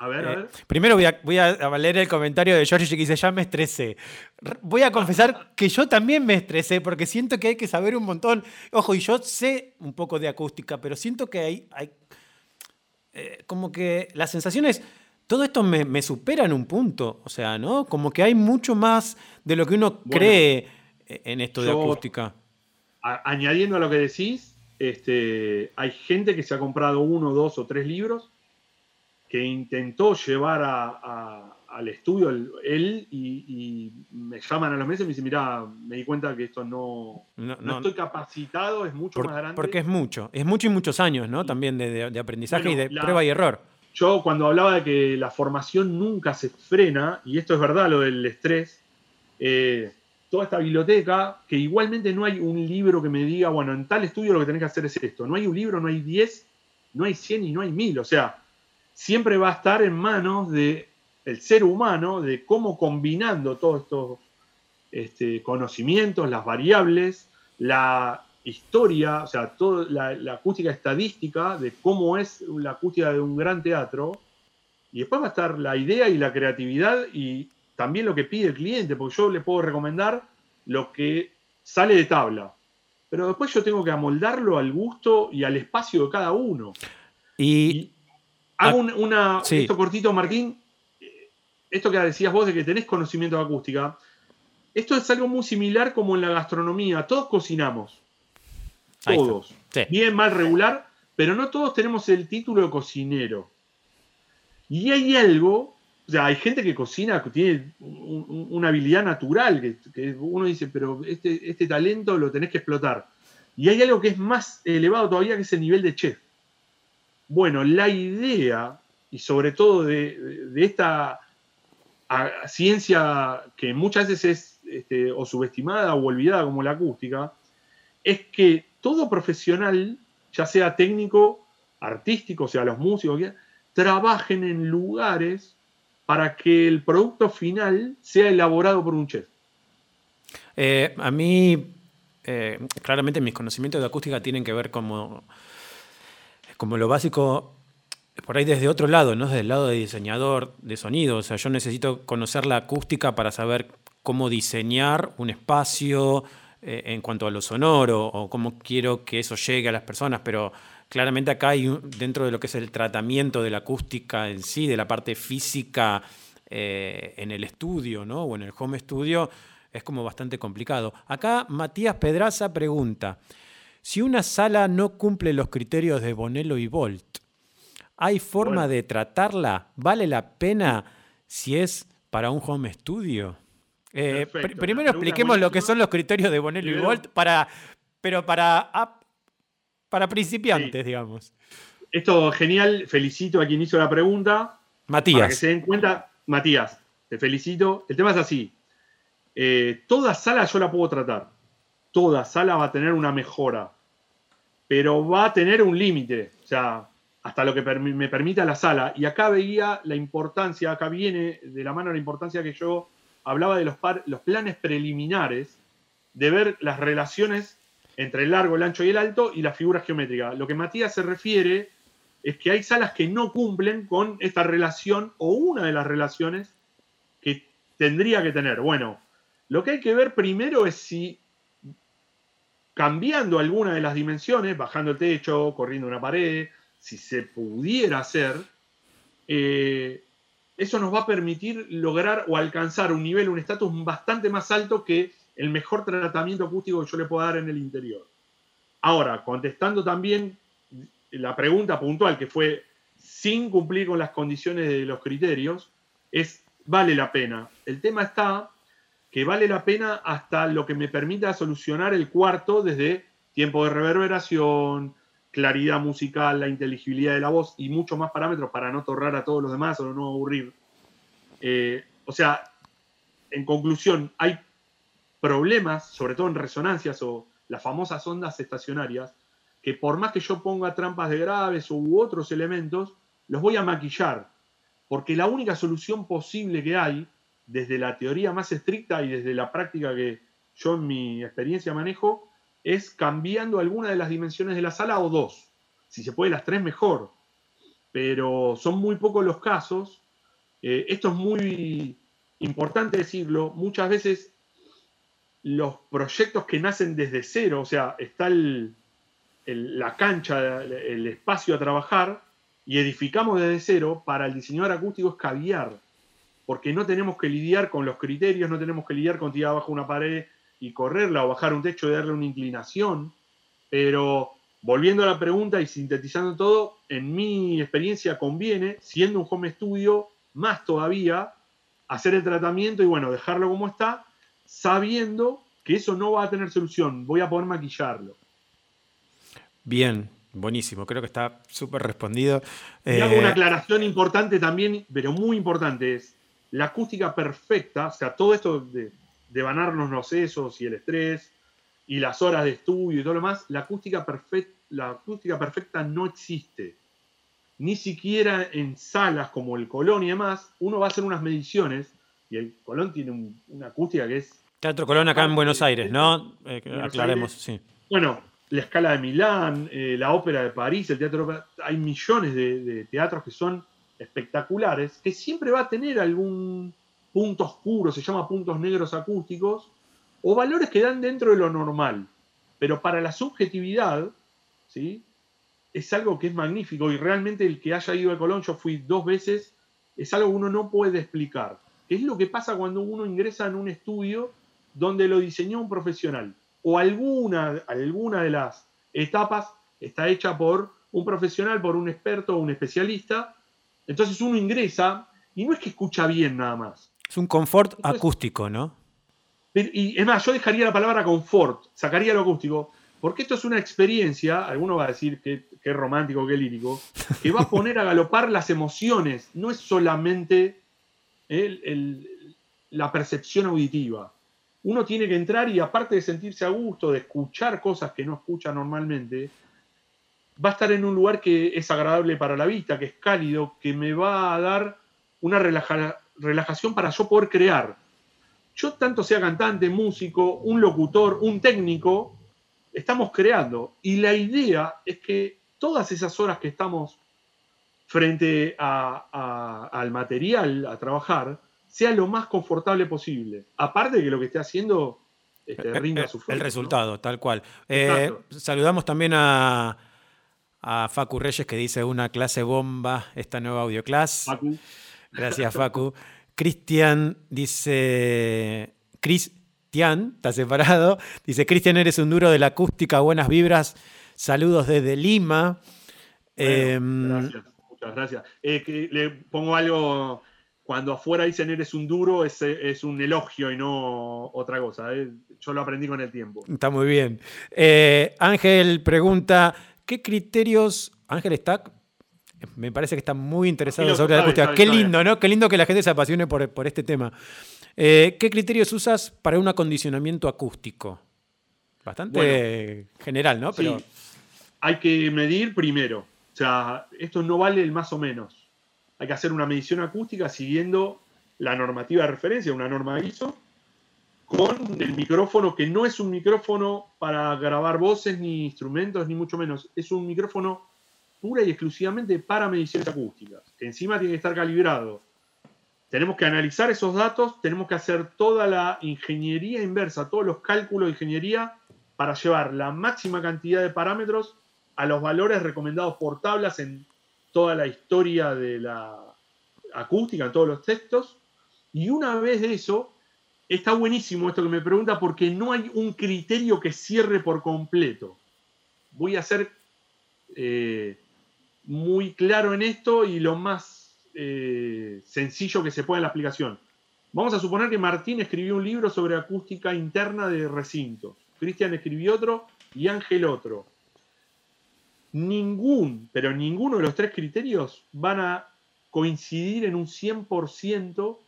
[SPEAKER 1] A ver, a
[SPEAKER 3] Eh,
[SPEAKER 1] ver.
[SPEAKER 3] primero voy a, voy a leer el comentario de George que dice, ya me estresé. Voy a confesar que yo también me estresé porque siento que hay que saber un montón. Ojo, y yo sé un poco de acústica, pero siento que hay, hay eh, como que las sensaciones, todo esto me, me supera en un punto. O sea, ¿no? Como que hay mucho más de lo que uno
[SPEAKER 1] Bueno,
[SPEAKER 3] cree eh, en esto de
[SPEAKER 1] yo-
[SPEAKER 3] acústica.
[SPEAKER 1] A- añadiendo a lo que decís, este, hay gente que se ha comprado uno, dos o tres libros que intentó llevar a- a- al estudio él y, y me llaman a los meses y me dicen, mira, me di cuenta que esto no,
[SPEAKER 3] No,
[SPEAKER 1] no
[SPEAKER 3] no,
[SPEAKER 1] estoy capacitado, es mucho
[SPEAKER 3] por-
[SPEAKER 1] más grande.
[SPEAKER 3] porque es mucho, es mucho y muchos años, ¿no? También de, de- de aprendizaje
[SPEAKER 1] Bueno,
[SPEAKER 3] y de
[SPEAKER 1] la-
[SPEAKER 3] prueba y error.
[SPEAKER 1] Yo cuando hablaba de que la formación nunca se frena, y esto es verdad lo del estrés, eh, toda esta biblioteca, que igualmente no hay un libro que me diga, bueno, en tal estudio lo que tenés que hacer es esto. No hay un libro, no hay 10, no hay 100 y no hay 1000. O sea, siempre va a estar en manos del ser humano, de cómo combinando todos estos este, conocimientos, las variables, la historia, o sea, toda la, la acústica estadística de cómo es la acústica de un gran teatro. Y después va a estar la idea y la creatividad y también lo que pide el cliente, porque yo le puedo recomendar lo que sale de tabla. Pero después yo tengo que amoldarlo al gusto y al espacio de cada uno.
[SPEAKER 3] Y,
[SPEAKER 1] Y hago un- una,
[SPEAKER 3] sí.
[SPEAKER 1] esto cortito, Martín. eh, Esto que decías vos de que tenés conocimiento de acústica. Esto es algo muy similar como en la gastronomía. Todos cocinamos. Todos.
[SPEAKER 3] Sí.
[SPEAKER 1] Bien, mal, regular. Pero no todos tenemos el título de cocinero. Y hay algo. O sea, hay gente que cocina, que tiene un- un- una habilidad natural, que, que uno dice, pero este, este talento lo tenés que explotar. Y hay algo que es más elevado todavía, que es el nivel de chef. Bueno, la idea, y sobre todo de, esta ciencia que muchas veces es este, subestimada o olvidada como la acústica, es que todo profesional, ya sea técnico, artístico, o sea, los músicos, trabajen en lugares para que el producto final sea elaborado por un chef.
[SPEAKER 3] Eh, a mí, eh, claramente mis conocimientos de acústica tienen que ver como, como lo básico por ahí desde otro lado, no desde el lado de diseñador de sonido. O sea, yo necesito conocer la acústica para saber cómo diseñar un espacio eh, en cuanto a lo sonoro o cómo quiero que eso llegue a las personas, pero claramente acá hay dentro de lo que es el tratamiento de la acústica en sí, de la parte física eh, en el estudio, ¿no? O en el home studio, es como bastante complicado. Acá Matías Pedraza pregunta, si una sala no cumple los criterios de Bonello y Volt, ¿hay forma de tratarla? ¿Vale la pena si es para un home studio? Eh, primero expliquemos lo que son los criterios de Bonello y Volt para, pero para, para principiantes, digamos.
[SPEAKER 1] Esto genial, felicito a quien hizo la pregunta.
[SPEAKER 3] Matías.
[SPEAKER 1] Para que se den cuenta, Matías, te felicito. El tema es así. Eh, toda sala yo la puedo tratar. Toda sala va a tener una mejora. Pero va a tener un límite. O sea, hasta lo que me permita la sala. Y acá veía la importancia, acá viene de la mano la importancia que yo hablaba de los, los planes preliminares, de ver las relaciones entre el largo, el ancho y el alto y la figura geométrica. Lo que Matías se refiere es que hay salas que no cumplen con esta relación o una de las relaciones que tendría que tener. Bueno, lo que hay que ver primero es si cambiando alguna de las dimensiones, bajando el techo, corriendo una pared, si se pudiera hacer, eh, eso nos va a permitir lograr o alcanzar un nivel, un estatus bastante más alto que el mejor tratamiento acústico que yo le puedo dar en el interior. Ahora, contestando también la pregunta puntual que fue sin cumplir con las condiciones de los criterios, es vale la pena. El tema está vale la pena hasta lo que me permita solucionar el cuarto desde tiempo de reverberación, claridad musical, la inteligibilidad de la voz y muchos más parámetros para no torrar a todos los demás o no aburrir. Eh, o sea, en conclusión, hay problemas, sobre todo en resonancias o las famosas ondas estacionarias, que por más que yo ponga trampas de graves u otros elementos, los voy a maquillar, porque la única solución posible que hay, desde la teoría más estricta y desde la práctica que yo en mi experiencia manejo, es cambiando alguna de las dimensiones de la sala o dos. Si se puede las tres, mejor. Pero son muy pocos los casos. Eh, esto es muy importante decirlo. Muchas veces los proyectos que nacen desde cero, o sea, está la cancha, el espacio a trabajar, y edificamos desde cero, para el diseñador acústico es caviar, porque no tenemos que lidiar con los criterios, no tenemos que lidiar con tirar abajo una pared y correrla o bajar un techo y darle una inclinación, pero volviendo a la pregunta y sintetizando todo, en mi experiencia conviene, siendo un home studio, más todavía, hacer el tratamiento y bueno, dejarlo como está, sabiendo que eso no va a tener solución, voy a poder maquillarlo.
[SPEAKER 3] Bien, buenísimo, creo que está súper respondido.
[SPEAKER 1] Y hago una eh, aclaración importante también, pero muy importante, es la acústica perfecta, o sea, todo esto de, de banarnos los sesos y el estrés y las horas de estudio y todo lo demás, la acústica, la acústica perfecta no existe. Ni siquiera en salas como el Colón y demás, uno va a hacer unas mediciones y el Colón tiene una acústica que es...
[SPEAKER 3] Teatro Colón acá en Buenos Aires, ¿no? Eh, aclaremos, sí.
[SPEAKER 1] Bueno, la Escala de Milán, eh, la Ópera de París, el Teatro... Hay millones de, teatros que son espectaculares, que siempre va a tener algún punto oscuro, se llama puntos negros acústicos, o valores que dan dentro de lo normal. Pero para la subjetividad, ¿sí? es algo que es magnífico y realmente el que haya ido a Colón, yo fui dos veces, es algo que uno no puede explicar es lo que pasa cuando uno ingresa en un estudio donde lo diseñó un profesional o alguna, alguna de las etapas está hecha por un profesional, por un experto o un especialista. Entonces uno ingresa y no es que escucha bien nada más.
[SPEAKER 3] Es un confort acústico, ¿no?
[SPEAKER 1] Y es más, yo dejaría la palabra confort, sacaría lo acústico, porque esto es una experiencia, alguno va a decir que, que romántico, que lírico, que va a poner a galopar las emociones, no es solamente la percepción auditiva. Uno tiene que entrar y aparte de sentirse a gusto, de escuchar cosas que no escucha normalmente, va a estar en un lugar que es agradable para la vista, que es cálido, que me va a dar una relajación para yo poder crear. Yo, tanto sea cantante, músico, un locutor, un técnico, estamos creando. Y la idea es que todas esas horas que estamos frente al material, a trabajar, sea lo más confortable posible. Aparte de que lo que esté haciendo este,
[SPEAKER 3] rinda su fruto. El resultado, tal cual. Eh, saludamos también a, a Facu Reyes que dice una clase bomba, esta nueva audioclass. Facu. Gracias, Facu. Cristian dice. Cristian, está separado. Dice: Cristian, eres un duro de la acústica, buenas vibras. Saludos desde Lima.
[SPEAKER 1] Em, gracias, muchas gracias. que le pongo algo. Cuando afuera dicen eres un duro, es, es un elogio y no otra cosa. Yo lo aprendí con el tiempo.
[SPEAKER 3] Está muy bien. Eh, Ángel pregunta: ¿qué criterios. Ángel está me parece que está muy interesado sobre la acústica. Qué lindo, ¿no? Qué lindo que la gente se apasione por, este tema. Eh, ¿Qué criterios usas para un acondicionamiento acústico? Bastante general, ¿no?
[SPEAKER 1] Pero... Hay que medir primero. O sea, esto no vale el más o menos. Hay que hacer una medición acústica siguiendo la normativa de referencia, una norma ISO, con el micrófono, que no es un micrófono para grabar voces ni instrumentos, ni mucho menos. Es un micrófono pura y exclusivamente para mediciones acústicas, encima tiene que estar calibrado. Tenemos que analizar esos datos, tenemos que hacer toda la ingeniería inversa, todos los cálculos de ingeniería para llevar la máxima cantidad de parámetros a los valores recomendados por tablas en toda la historia de la acústica, en todos los textos. Y una vez de eso, está buenísimo esto que me pregunta porque no hay un criterio que cierre por completo. Voy a hacer eh, muy claro en esto y lo más eh, sencillo que se puede en la aplicación. Vamos a suponer que Martín escribió un libro sobre acústica interna de recinto. Cristian escribió otro y Ángel otro. Ningún, pero ninguno de los tres criterios van a coincidir en un 100%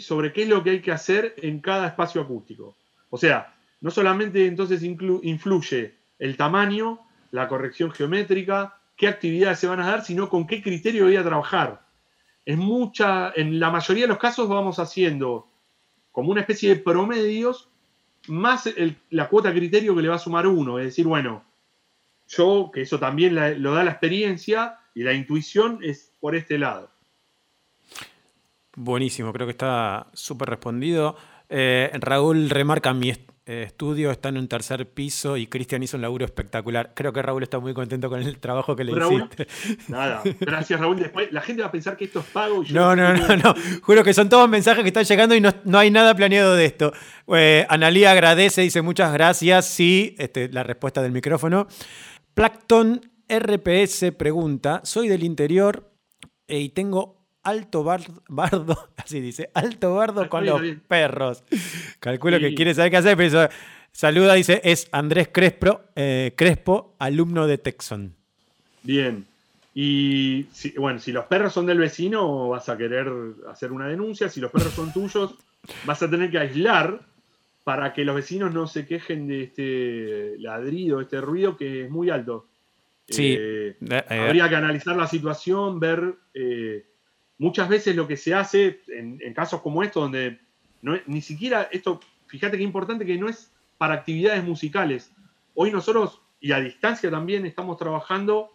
[SPEAKER 1] sobre qué es lo que hay que hacer en cada espacio acústico. O sea, no solamente entonces influye el tamaño, la corrección geométrica, qué actividades se van a dar, sino con qué criterio voy a trabajar. Es mucha, en la mayoría de los casos vamos haciendo como una especie de promedios más la cuota criterio que le va a sumar uno. Es decir, bueno, yo, que eso también lo da la experiencia y la intuición, es por este lado.
[SPEAKER 3] Buenísimo, creo que está súper respondido. Eh, Raúl remarca mi, eh, estudio, está en un tercer piso y Cristian hizo un laburo espectacular. Creo que Raúl está muy contento con el trabajo que le hiciste.
[SPEAKER 1] Nada, gracias Raúl. Después la gente va a pensar que esto es pago.
[SPEAKER 3] Y no, no, no, no. Juro que son todos mensajes que están llegando y no, hay nada planeado de esto. Eh, Analía agradece, dice muchas gracias. Sí, este, la respuesta del micrófono. Plankton RPS pregunta: Soy del interior eh, y tengo alto bardo, [laughs] así dice, alto bardo con los perros. Calculo que quiere saber qué hacer, pero saluda, dice, es Andrés Crespo, eh, Crespo, alumno de Texon.
[SPEAKER 1] Bien. Y bueno, si los perros son del vecino, vas a querer hacer una denuncia. Si los perros son tuyos, vas a tener que aislar para que los vecinos no se quejen de este ladrido, este ruido que es muy alto.
[SPEAKER 3] Sí.
[SPEAKER 1] Eh, eh, habría que analizar la situación, ver muchas veces lo que se hace en, casos como estos, donde no, ni siquiera esto, fíjate qué importante que no es para actividades musicales. Hoy nosotros, y a distancia también, estamos trabajando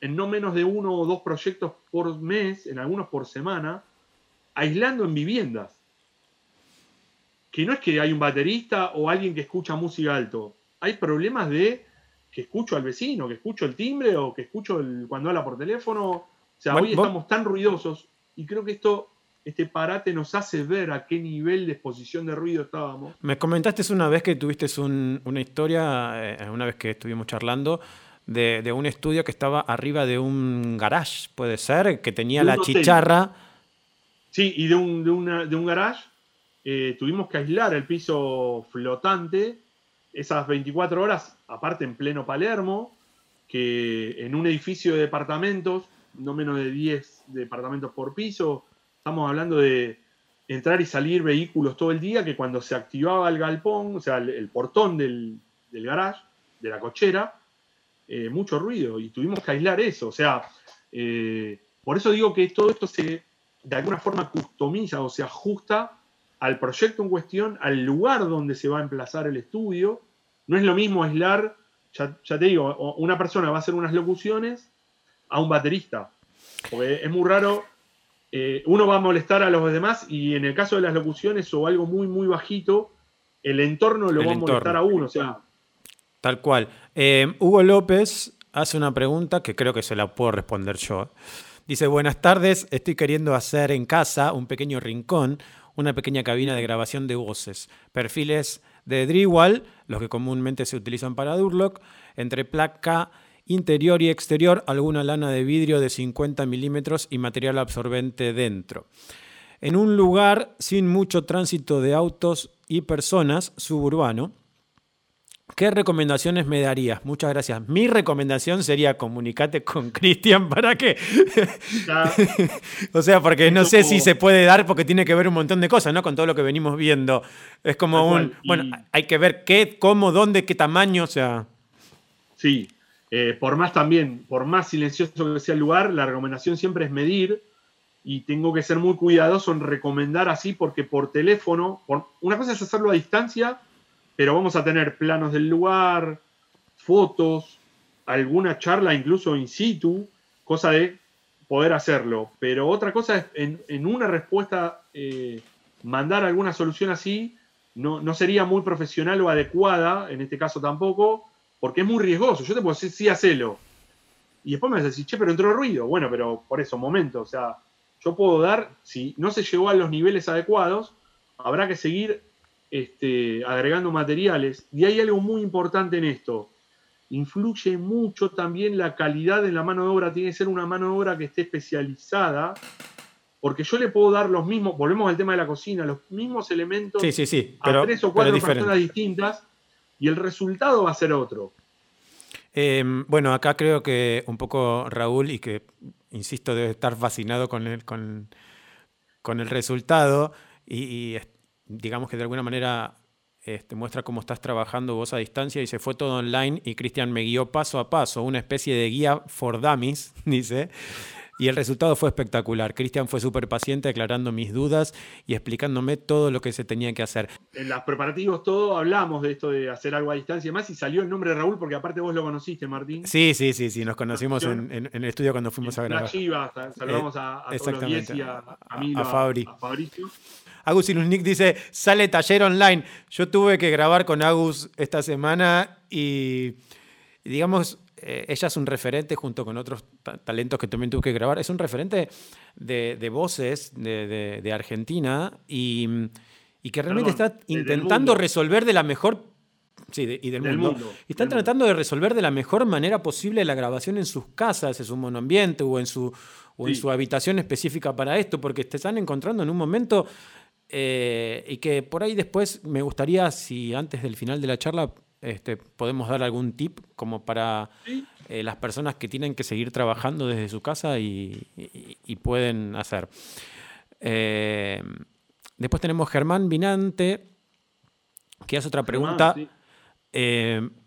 [SPEAKER 1] en no menos de uno o dos proyectos por mes, en algunos por semana, aislando en viviendas. Que no es que hay un baterista o alguien que escucha música alto. Hay problemas de que escucho al vecino, que escucho el timbre o que escucho el, cuando habla por teléfono. O sea, hoy estamos tan ruidosos y creo que esto, este parate nos hace ver a qué nivel de exposición de ruido estábamos.
[SPEAKER 3] Me comentaste una vez que tuviste una historia, eh, una vez que estuvimos charlando, de, un estudio que estaba arriba de un garage, puede ser, que tenía la chicharra.
[SPEAKER 1] Sí, y de un, de un garage eh, tuvimos que aislar el piso flotante esas 24 horas, aparte en pleno Palermo, que en un edificio de departamentos no menos de 10 departamentos por piso. Estamos hablando de entrar y salir vehículos todo el día, que cuando se activaba el galpón, o sea, el, portón del, garage, de la cochera, eh, mucho ruido y tuvimos que aislar eso. O sea, eh, por eso digo que todo esto se, de alguna forma, customiza o se ajusta al proyecto en cuestión, al lugar donde se va a emplazar el estudio. No es lo mismo aislar, ya, ya te digo, una persona va a hacer unas locuciones a un baterista. Porque es muy raro, eh, uno va a molestar a los demás y en el caso de las locuciones o algo muy, muy bajito, el entorno lo va a molestar a uno. O sea,
[SPEAKER 3] Tal cual. Eh, Hugo López hace una pregunta que creo que se la puedo responder yo. Dice, buenas tardes, estoy queriendo hacer en casa un pequeño rincón, una pequeña cabina de grabación de voces, perfiles de Drewall, los que comúnmente se utilizan para Durlock, entre placa interior y exterior, alguna lana de vidrio de 50 milímetros y material absorbente dentro. En un lugar sin mucho tránsito de autos y personas, suburbano, ¿Qué recomendaciones me darías? Muchas gracias. Mi recomendación sería comunicate con [laughs] Cristian para que... [laughs] o sea, porque no sé si se puede dar porque tiene que ver un montón de cosas, ¿no? Con todo lo que venimos viendo. Es como un... Bueno, hay que ver qué, cómo, dónde, qué tamaño, o sea...
[SPEAKER 1] Sí, eh, por más también, por más silencioso que sea el lugar, la recomendación siempre es medir y tengo que ser muy cuidadoso en recomendar así porque por teléfono, una cosa es hacerlo a distancia pero vamos a tener planos del lugar, fotos, alguna charla incluso in situ, cosa de poder hacerlo. Pero otra cosa es en, una respuesta eh, mandar alguna solución así, no, no, sería muy profesional o adecuada, en este caso tampoco, porque es muy riesgoso. Yo te puedo decir, sí, hacelo. Y después me vas a decir, che, pero entró ruido. Bueno, pero por eso, momento. O sea, yo puedo dar, si no se llegó a los niveles adecuados, habrá que seguir este, agregando materiales. Y hay algo muy importante en esto. Influye mucho también la calidad de la mano de obra. Tiene que ser una mano de obra que esté especializada. Porque yo le puedo dar los mismos, volvemos al tema de la cocina, los mismos elementos
[SPEAKER 3] sí, sí, sí,
[SPEAKER 1] a tres o cuatro personas distintas y el resultado va a ser otro.
[SPEAKER 3] Em, bueno, acá creo que un poco Raúl, y que insisto, debe estar fascinado con el, con, con el resultado, y, digamos que de alguna manera este, muestra cómo estás trabajando vos a distancia y se fue todo online y Cristian me guió paso a paso, una especie de guía for dummies, [laughs] dice. Y el resultado fue espectacular. Cristian fue súper paciente aclarando mis dudas y explicándome todo lo que se tenía que hacer.
[SPEAKER 1] En los preparativos todo hablamos de esto de hacer algo a distancia y más y salió el nombre de Raúl porque aparte vos lo conociste, Martín.
[SPEAKER 3] Sí, sí, sí, sí, nos conocimos en, el estudio cuando fuimos a grabar.
[SPEAKER 1] saludamos a, a, y a,
[SPEAKER 3] a, Fabri.
[SPEAKER 1] a Fabricio.
[SPEAKER 3] Agus dice, sale taller online. Yo tuve que grabar con Agus esta semana y, digamos, eh, ella es un referente junto con otros talentos que también tuve que grabar. Es un referente de, voces de, Argentina y, que realmente está intentando resolver de la mejor Sí, y del, mundo. Y están tratando de resolver de la mejor manera posible la grabación en sus casas, en su monoambiente o en su, o en su habitación específica para esto, porque te están encontrando en un momento eh, y que por ahí después me gustaría, si antes del final de la charla este, podemos dar algún tip como para eh, las personas que tienen que seguir trabajando desde su casa y, pueden hacer. Eh, después tenemos Germán Vinante, que hace otra pregunta.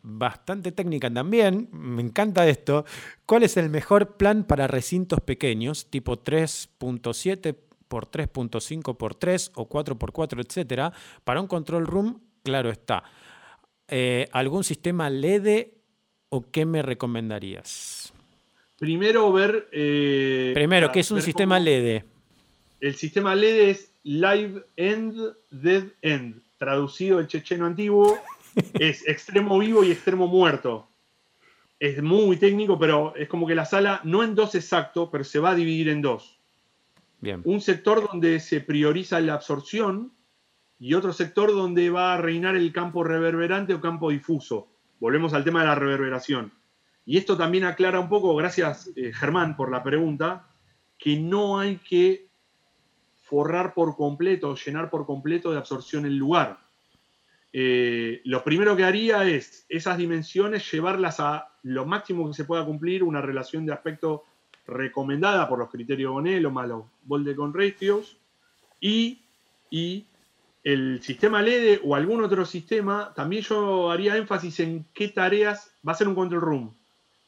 [SPEAKER 3] bastante técnica también, me encanta esto. ¿Cuál es el mejor plan para recintos pequeños, tipo 3.7 por 3.5 por 3 o 4 por 4, etcétera, para un control room, claro está. Eh, ¿Algún sistema LED o qué me recomendarías?
[SPEAKER 1] Primero ver... Eh,
[SPEAKER 3] Primero, ¿qué es un sistema LED?
[SPEAKER 1] El sistema LED es Live End, Dead End. Traducido el checheno antiguo, [laughs] es extremo vivo y extremo muerto. Es muy técnico, pero es como que la sala, no en dos exacto, pero se va a dividir en dos. Un sector donde se prioriza la absorción y otro sector donde va a reinar el campo reverberante o campo difuso. Volvemos al tema de la reverberación. Y esto también aclara un poco, gracias eh, Germán por la pregunta, que no hay que forrar por completo, llenar por completo de absorción el lugar. Eh, lo primero que haría es esas dimensiones llevarlas a lo máximo que se pueda cumplir, una relación de aspecto recomendada por los criterios Bonello más los con ratios y el sistema LED o algún otro sistema, también yo haría énfasis en qué tareas va a ser un control room.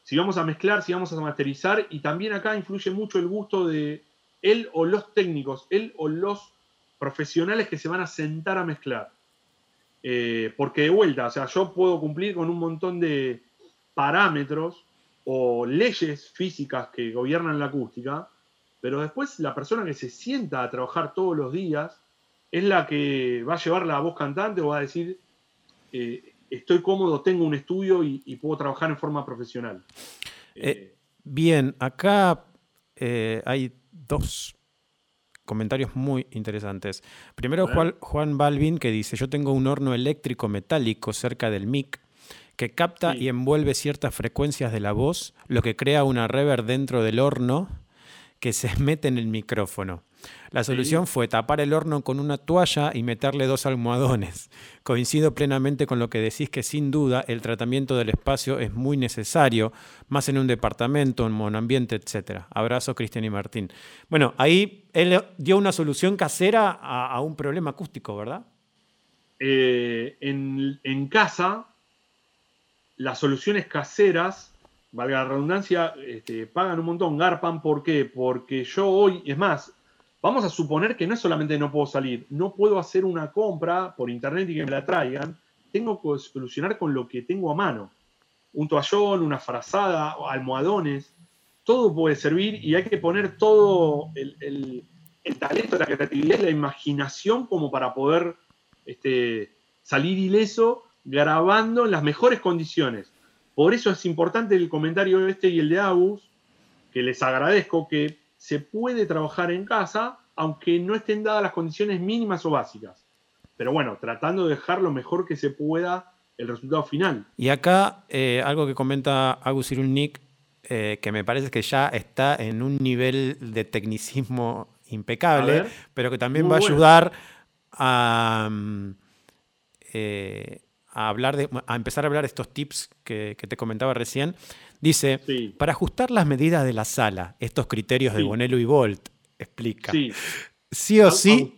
[SPEAKER 1] Si vamos a mezclar, si vamos a masterizar, y también acá influye mucho el gusto de él o los técnicos, él o los profesionales que se van a sentar a mezclar. Eh, porque de vuelta, o sea, yo puedo cumplir con un montón de parámetros o leyes físicas que gobiernan la acústica, pero después la persona que se sienta a trabajar todos los días es la que va a llevar la voz cantante o va a decir, eh, estoy cómodo, tengo un estudio y, puedo trabajar en forma profesional.
[SPEAKER 3] Eh, bien, acá hay dos comentarios muy interesantes. Primero Juan, Juan, Balvin que dice, yo tengo un horno eléctrico metálico cerca del mic que capta y envuelve ciertas frecuencias de la voz, lo que crea una reverb dentro del horno que se [laughs] mete en el micrófono. La solución fue tapar el horno con una toalla y meterle dos almohadones. Coincido plenamente con lo que decís que sin duda el tratamiento del espacio es muy necesario, más en un departamento, en monoambiente, etc. Abrazo, Cristian y Martín. Bueno, ahí él dio una solución casera a, un problema acústico, ¿verdad?
[SPEAKER 1] Eh, en, casa, las soluciones caseras valga la redundancia, este, pagan un montón, garpan, ¿por qué? Porque yo hoy, es más, Vamos a suponer que no es solamente no puedo salir, no puedo hacer una compra por internet y que me la traigan. Tengo que solucionar con lo que tengo a mano. Un toallón, una frazada, almohadones, todo puede servir y hay que poner todo el, talento, la creatividad la imaginación como para poder este, salir ileso grabando en las mejores condiciones. Por eso es importante el comentario este y el de Agus, que les agradezco que se puede trabajar en casa, aunque no estén dadas las condiciones mínimas o básicas. Pero bueno, tratando de dejar lo mejor que se pueda el resultado final.
[SPEAKER 3] Y acá eh, algo que comenta Agus Irulnik, eh, que me parece que ya está en un nivel de tecnicismo impecable, pero que también va a ayudar a, mm, eh, a, hablar de, a empezar a hablar de estos tips que, que te comentaba recién Dice, para ajustar las medidas de la sala, estos criterios de Bonello y Volt, explica. Sí. Sí o sí.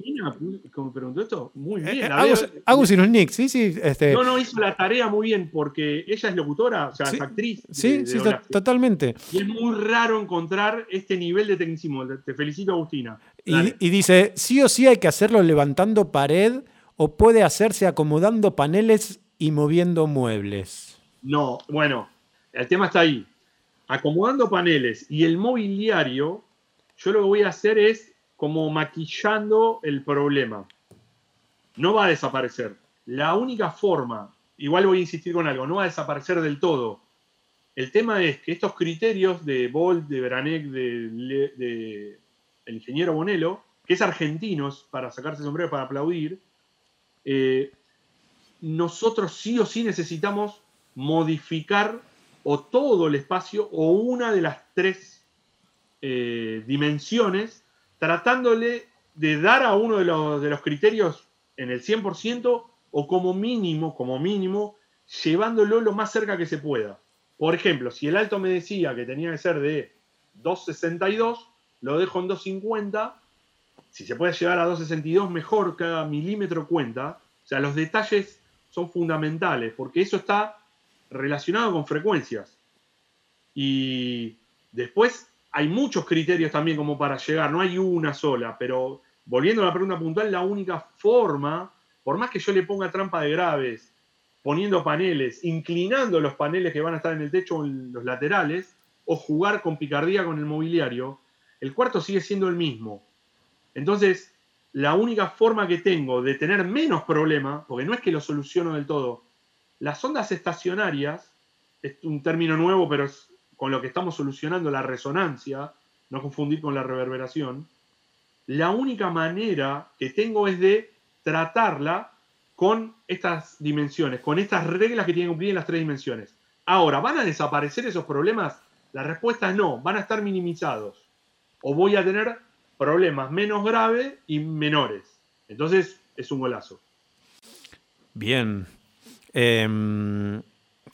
[SPEAKER 1] como preguntó esto, muy
[SPEAKER 3] eh, bien. Eh, Agus, Nick, sí, sí. Este...
[SPEAKER 1] No, no, hizo la tarea muy bien porque ella es locutora, o sea, es actriz.
[SPEAKER 3] Sí, sí, totalmente.
[SPEAKER 1] Y es muy raro encontrar este nivel de tecnicismo. Te felicito, Agustina.
[SPEAKER 3] Y, y, dice: sí o sí hay que hacerlo levantando pared o puede hacerse acomodando paneles y moviendo muebles.
[SPEAKER 1] No, bueno, el tema está ahí. Acomodando paneles y el mobiliario, yo lo que voy a hacer es como maquillando el problema. No va a desaparecer. La única forma, igual voy a insistir con algo, no va a desaparecer del todo. El tema es que estos criterios de Bolt, de Beranek, de, el ingeniero Bonello, que es argentino, para sacarse sombrero para aplaudir, eh, nosotros sí o sí necesitamos modificar o todo el espacio o una de las tres eh, dimensiones, tratándole de dar a uno de los, de los criterios en el 100% o como mínimo, como mínimo, llevándolo lo más cerca que se pueda. Por ejemplo, si el alto me decía que tenía que ser de 2,62, lo dejo en 2,50. Si se puede llegar a 2,62, mejor, cada milímetro cuenta. O sea, los detalles son fundamentales, porque eso está relacionado con frecuencias. Y después hay muchos criterios también como para llegar, no hay una sola, pero volviendo a la pregunta puntual, la única forma, por más que yo le ponga trampa de graves, poniendo paneles, inclinando los paneles que van a estar en el techo o en los laterales, o jugar con picardía con el mobiliario, el cuarto sigue siendo el mismo. Entonces, la única forma que tengo de tener menos problema, porque no es que lo soluciono del todo, las ondas estacionarias, es un término nuevo, pero es con lo que estamos solucionando la resonancia, no confundir con la reverberación, la única manera que tengo es de tratarla con estas dimensiones, con estas reglas que tienen que cumplir en las tres dimensiones. Ahora, ¿van a desaparecer esos problemas? La respuesta es no, van a estar minimizados. O voy a tener problemas menos graves y menores. Entonces, es un golazo.
[SPEAKER 3] Bien, Em,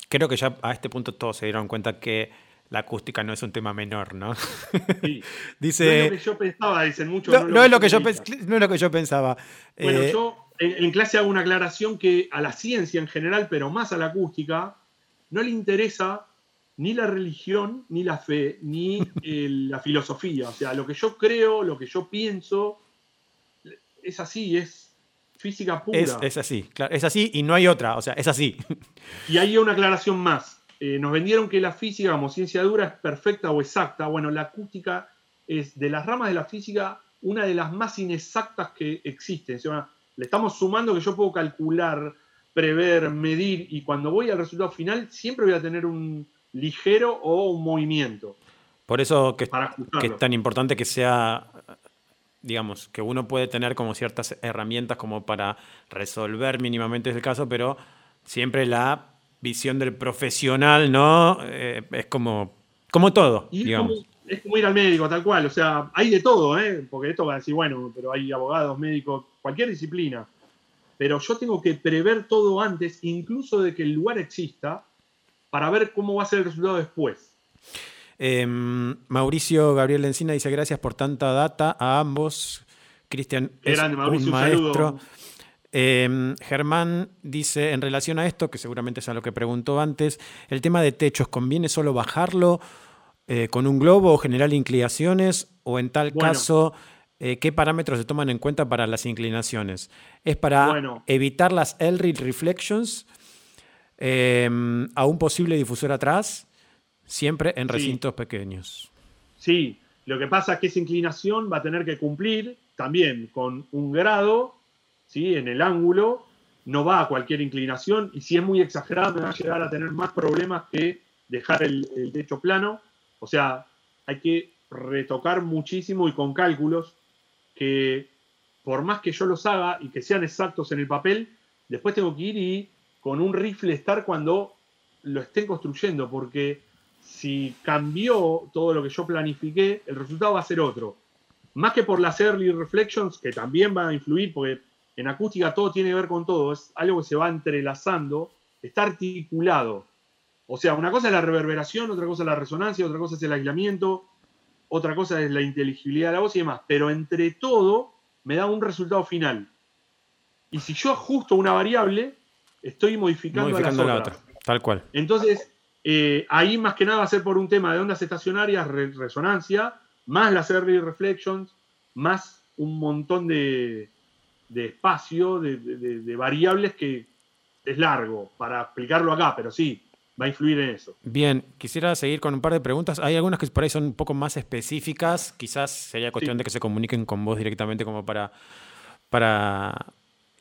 [SPEAKER 3] creo que ya a este punto todos se dieron cuenta que la acústica no es un tema menor, ¿no? [laughs]
[SPEAKER 1] Dice, no es lo que yo pensaba, dicen muchos.
[SPEAKER 3] No, es, lo que yo no es lo que yo pensaba.
[SPEAKER 1] Bueno, eh, yo en, clase hago una aclaración que a la ciencia en general, pero más a la acústica, no le interesa ni la religión, ni la fe, ni la filosofía. O sea, lo que yo creo, lo que yo pienso, es así, es física pura.
[SPEAKER 3] Es, así, claro, es así y no hay otra, o sea, es así.
[SPEAKER 1] Y hay una aclaración más. Eh, nos vendieron que la física como ciencia dura es perfecta o exacta. Bueno, la acústica es de las ramas de la física una de las más inexactas que existen. O sea, le estamos sumando que yo puedo calcular, prever, medir, y cuando voy al resultado final siempre voy a tener un ligero o un movimiento.
[SPEAKER 3] Por eso que, que es tan importante que sea, digamos, que uno puede tener como ciertas herramientas como para resolver mínimamente ese caso, pero siempre la visión del profesional, ¿no? Eh, es como, como todo, digamos
[SPEAKER 1] es como ir al médico, tal cual. O sea, hay de todo, ¿eh? Porque esto va a decir, bueno, pero hay abogados, médicos, cualquier disciplina. Pero yo tengo que prever todo antes, incluso de que el lugar exista, para ver cómo va a ser el resultado después.
[SPEAKER 3] Em, Mauricio Gabriel Encina dice gracias por tanta data a ambos. Cristian es un maestro. Em, Germán dice, en relación a esto, que seguramente es a lo que preguntó antes, el tema de techos, ¿conviene solo bajarlo eh, con un globo o generar inclinaciones? ¿O en tal caso, eh, qué parámetros se toman en cuenta para las inclinaciones? ¿Es para evitar las L reflections em, a un posible difusor atrás? Siempre en recintos pequeños.
[SPEAKER 1] Sí, lo que pasa es que esa inclinación va a tener que cumplir también con un grado ¿sí? en el ángulo, no va a cualquier inclinación y si es muy exagerado me va a llegar a tener más problemas que dejar el techo plano. O sea, hay que retocar muchísimo y con cálculos que por más que yo los haga y que sean exactos en el papel, después tengo que ir y con un rifle estar cuando lo estén construyendo, porque si cambió todo lo que yo planifiqué, el resultado va a ser otro. Más que por las early reflections, que también van a influir, porque en acústica todo tiene que ver con todo, es algo que se va entrelazando, está articulado. O sea, una cosa es la reverberación, otra cosa es la resonancia, otra cosa es el aislamiento, otra cosa es la inteligibilidad de la voz y demás. Pero entre todo me da un resultado final. Y si yo ajusto una variable, estoy modificando, la otra.
[SPEAKER 3] Tal cual.
[SPEAKER 1] Entonces, eh, ahí más que nada va a ser por un tema de ondas estacionarias, resonancia, más las early reflections, más un montón de, espacio, de variables que es largo para explicarlo acá, pero sí, va a influir en eso.
[SPEAKER 3] Bien, quisiera seguir con un par de preguntas. Hay algunas que por ahí son un poco más específicas. Quizás sería cuestión de que se comuniquen con vos directamente como para, para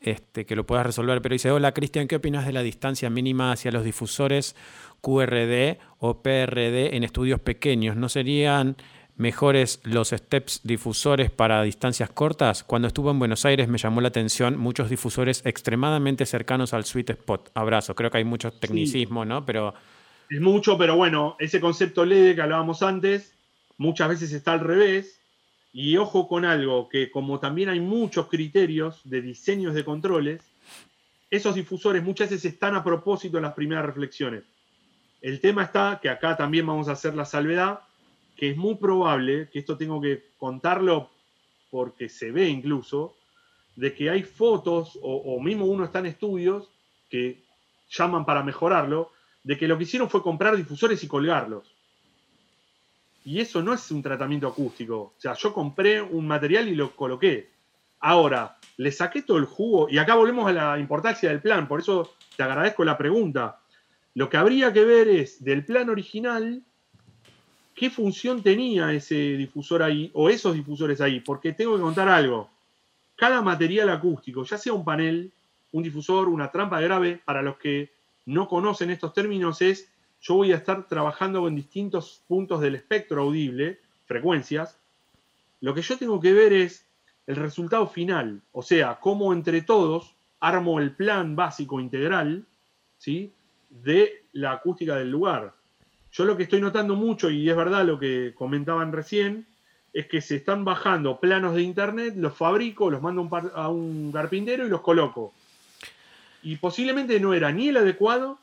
[SPEAKER 3] este, que lo puedas resolver. Pero dice, hola Cristian, ¿qué opinas de la distancia mínima hacia los difusores QRD o PRD en estudios pequeños? ¿No serían mejores los steps difusores para distancias cortas. Cuando estuve en Buenos Aires me llamó la atención muchos difusores extremadamente cercanos al sweet spot. Abrazo. Creo que hay mucho tecnicismo, ¿no? Pero.
[SPEAKER 1] Es mucho, pero bueno, ese concepto LED que hablábamos antes, muchas veces está al revés. Y ojo con algo, que como también hay muchos criterios de diseños de controles, esos difusores muchas veces están a propósito en las primeras reflexiones. El tema está que acá también vamos a hacer la salvedad, que es muy probable, que esto tengo que contarlo porque se ve incluso, de que hay fotos, o, mismo uno está en estudios, que llaman para mejorarlo, de que lo que hicieron fue comprar difusores y colgarlos. Y eso no es un tratamiento acústico. O sea, yo compré un material y lo coloqué. Ahora, le saqué todo el jugo, y acá volvemos a la importancia del plan, por eso te agradezco la pregunta. Lo que habría que ver es del plan original qué función tenía ese difusor ahí o esos difusores ahí, porque tengo que contar algo. Cada material acústico, ya sea un panel, un difusor, una trampa de grave, para los que no conocen estos términos, es yo voy a estar trabajando con distintos puntos del espectro audible, frecuencias. Lo que yo tengo que ver es el resultado final, o sea, cómo entre todos armo el plan básico integral ¿sí? de la acústica del lugar. Yo lo que estoy notando mucho, y es verdad lo que comentaban recién, es que se están bajando planos de internet, los fabrico, los mando a un carpintero y los coloco. Y posiblemente no era ni el adecuado,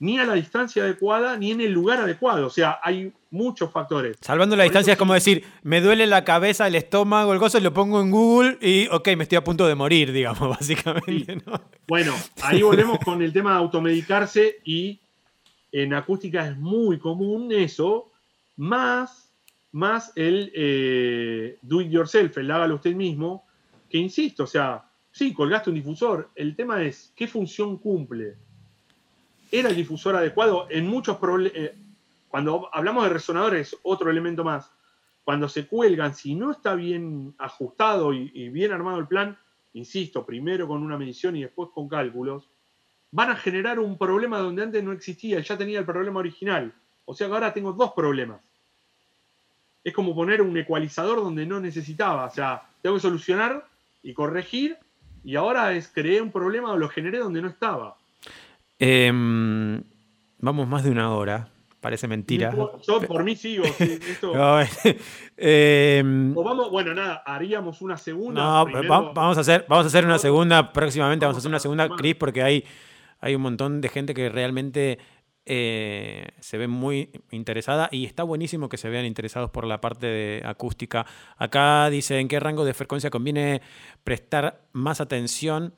[SPEAKER 1] ni a la distancia adecuada, ni en el lugar adecuado. O sea, hay muchos factores.
[SPEAKER 3] Salvando la distancia es como decir, me duele la cabeza, el estómago, el gozo, lo pongo en Google y, ok, me estoy a punto de morir, [laughs] digamos, básicamente.
[SPEAKER 1] Bueno, ahí volvemos con el tema de automedicarse y en acústica es muy común eso, más, más el eh, do it yourself, el hágalo usted mismo, que insisto, o sea, sí, colgaste un difusor, el tema es qué función cumple. ¿Era el difusor adecuado? En muchos problemas, eh, cuando hablamos de resonadores, otro elemento más. cuando se cuelgan, si no está bien ajustado y, bien armado el plan, insisto, primero con una medición y después con cálculos, van a generar un problema donde antes no existía, ya tenía el problema original. O sea que ahora tengo dos problemas. Es como poner un ecualizador donde no necesitaba. O sea, tengo que solucionar y corregir, y ahora es creé un problema o lo generé donde no estaba.
[SPEAKER 3] Em, vamos más de una hora. Parece mentira.
[SPEAKER 1] Yo por mí sigo. sí, esto- [laughs]
[SPEAKER 3] No, em,
[SPEAKER 1] o vamos, bueno, nada, haríamos una segunda.
[SPEAKER 3] no,
[SPEAKER 1] primero-
[SPEAKER 3] vamos, a hacer, vamos a hacer una segunda próximamente. Vamos a hacer una segunda. Cris, porque hay, hay un montón de gente que realmente eh, se ve muy interesada y está buenísimo que se vean interesados por la parte de acústica. Acá dice en qué rango de frecuencia conviene prestar más atención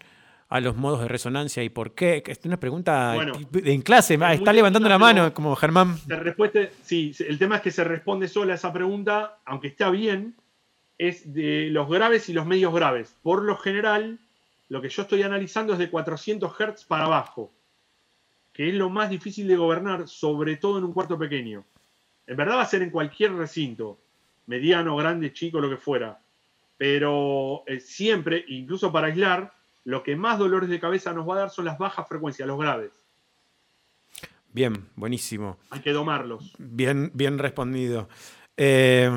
[SPEAKER 3] a los modos de resonancia y por qué. Es una pregunta
[SPEAKER 1] Bueno,
[SPEAKER 3] en clase. está levantando la mano como Germán.
[SPEAKER 1] Se respuesta, sí, el tema es que se responde sola esa pregunta, aunque está bien, es de los graves y los medios graves. Por lo general, lo que yo estoy analizando es de 400 Hz para abajo, que es lo más difícil de gobernar, sobre todo en un cuarto pequeño. En verdad va a ser en cualquier recinto, mediano, grande, chico, lo que fuera. Pero eh, siempre, incluso para aislar, lo que más dolores de cabeza nos va a dar son las bajas frecuencias, los graves.
[SPEAKER 3] Bien, buenísimo.
[SPEAKER 1] Hay que domarlos.
[SPEAKER 3] Bien, bien respondido. Eh,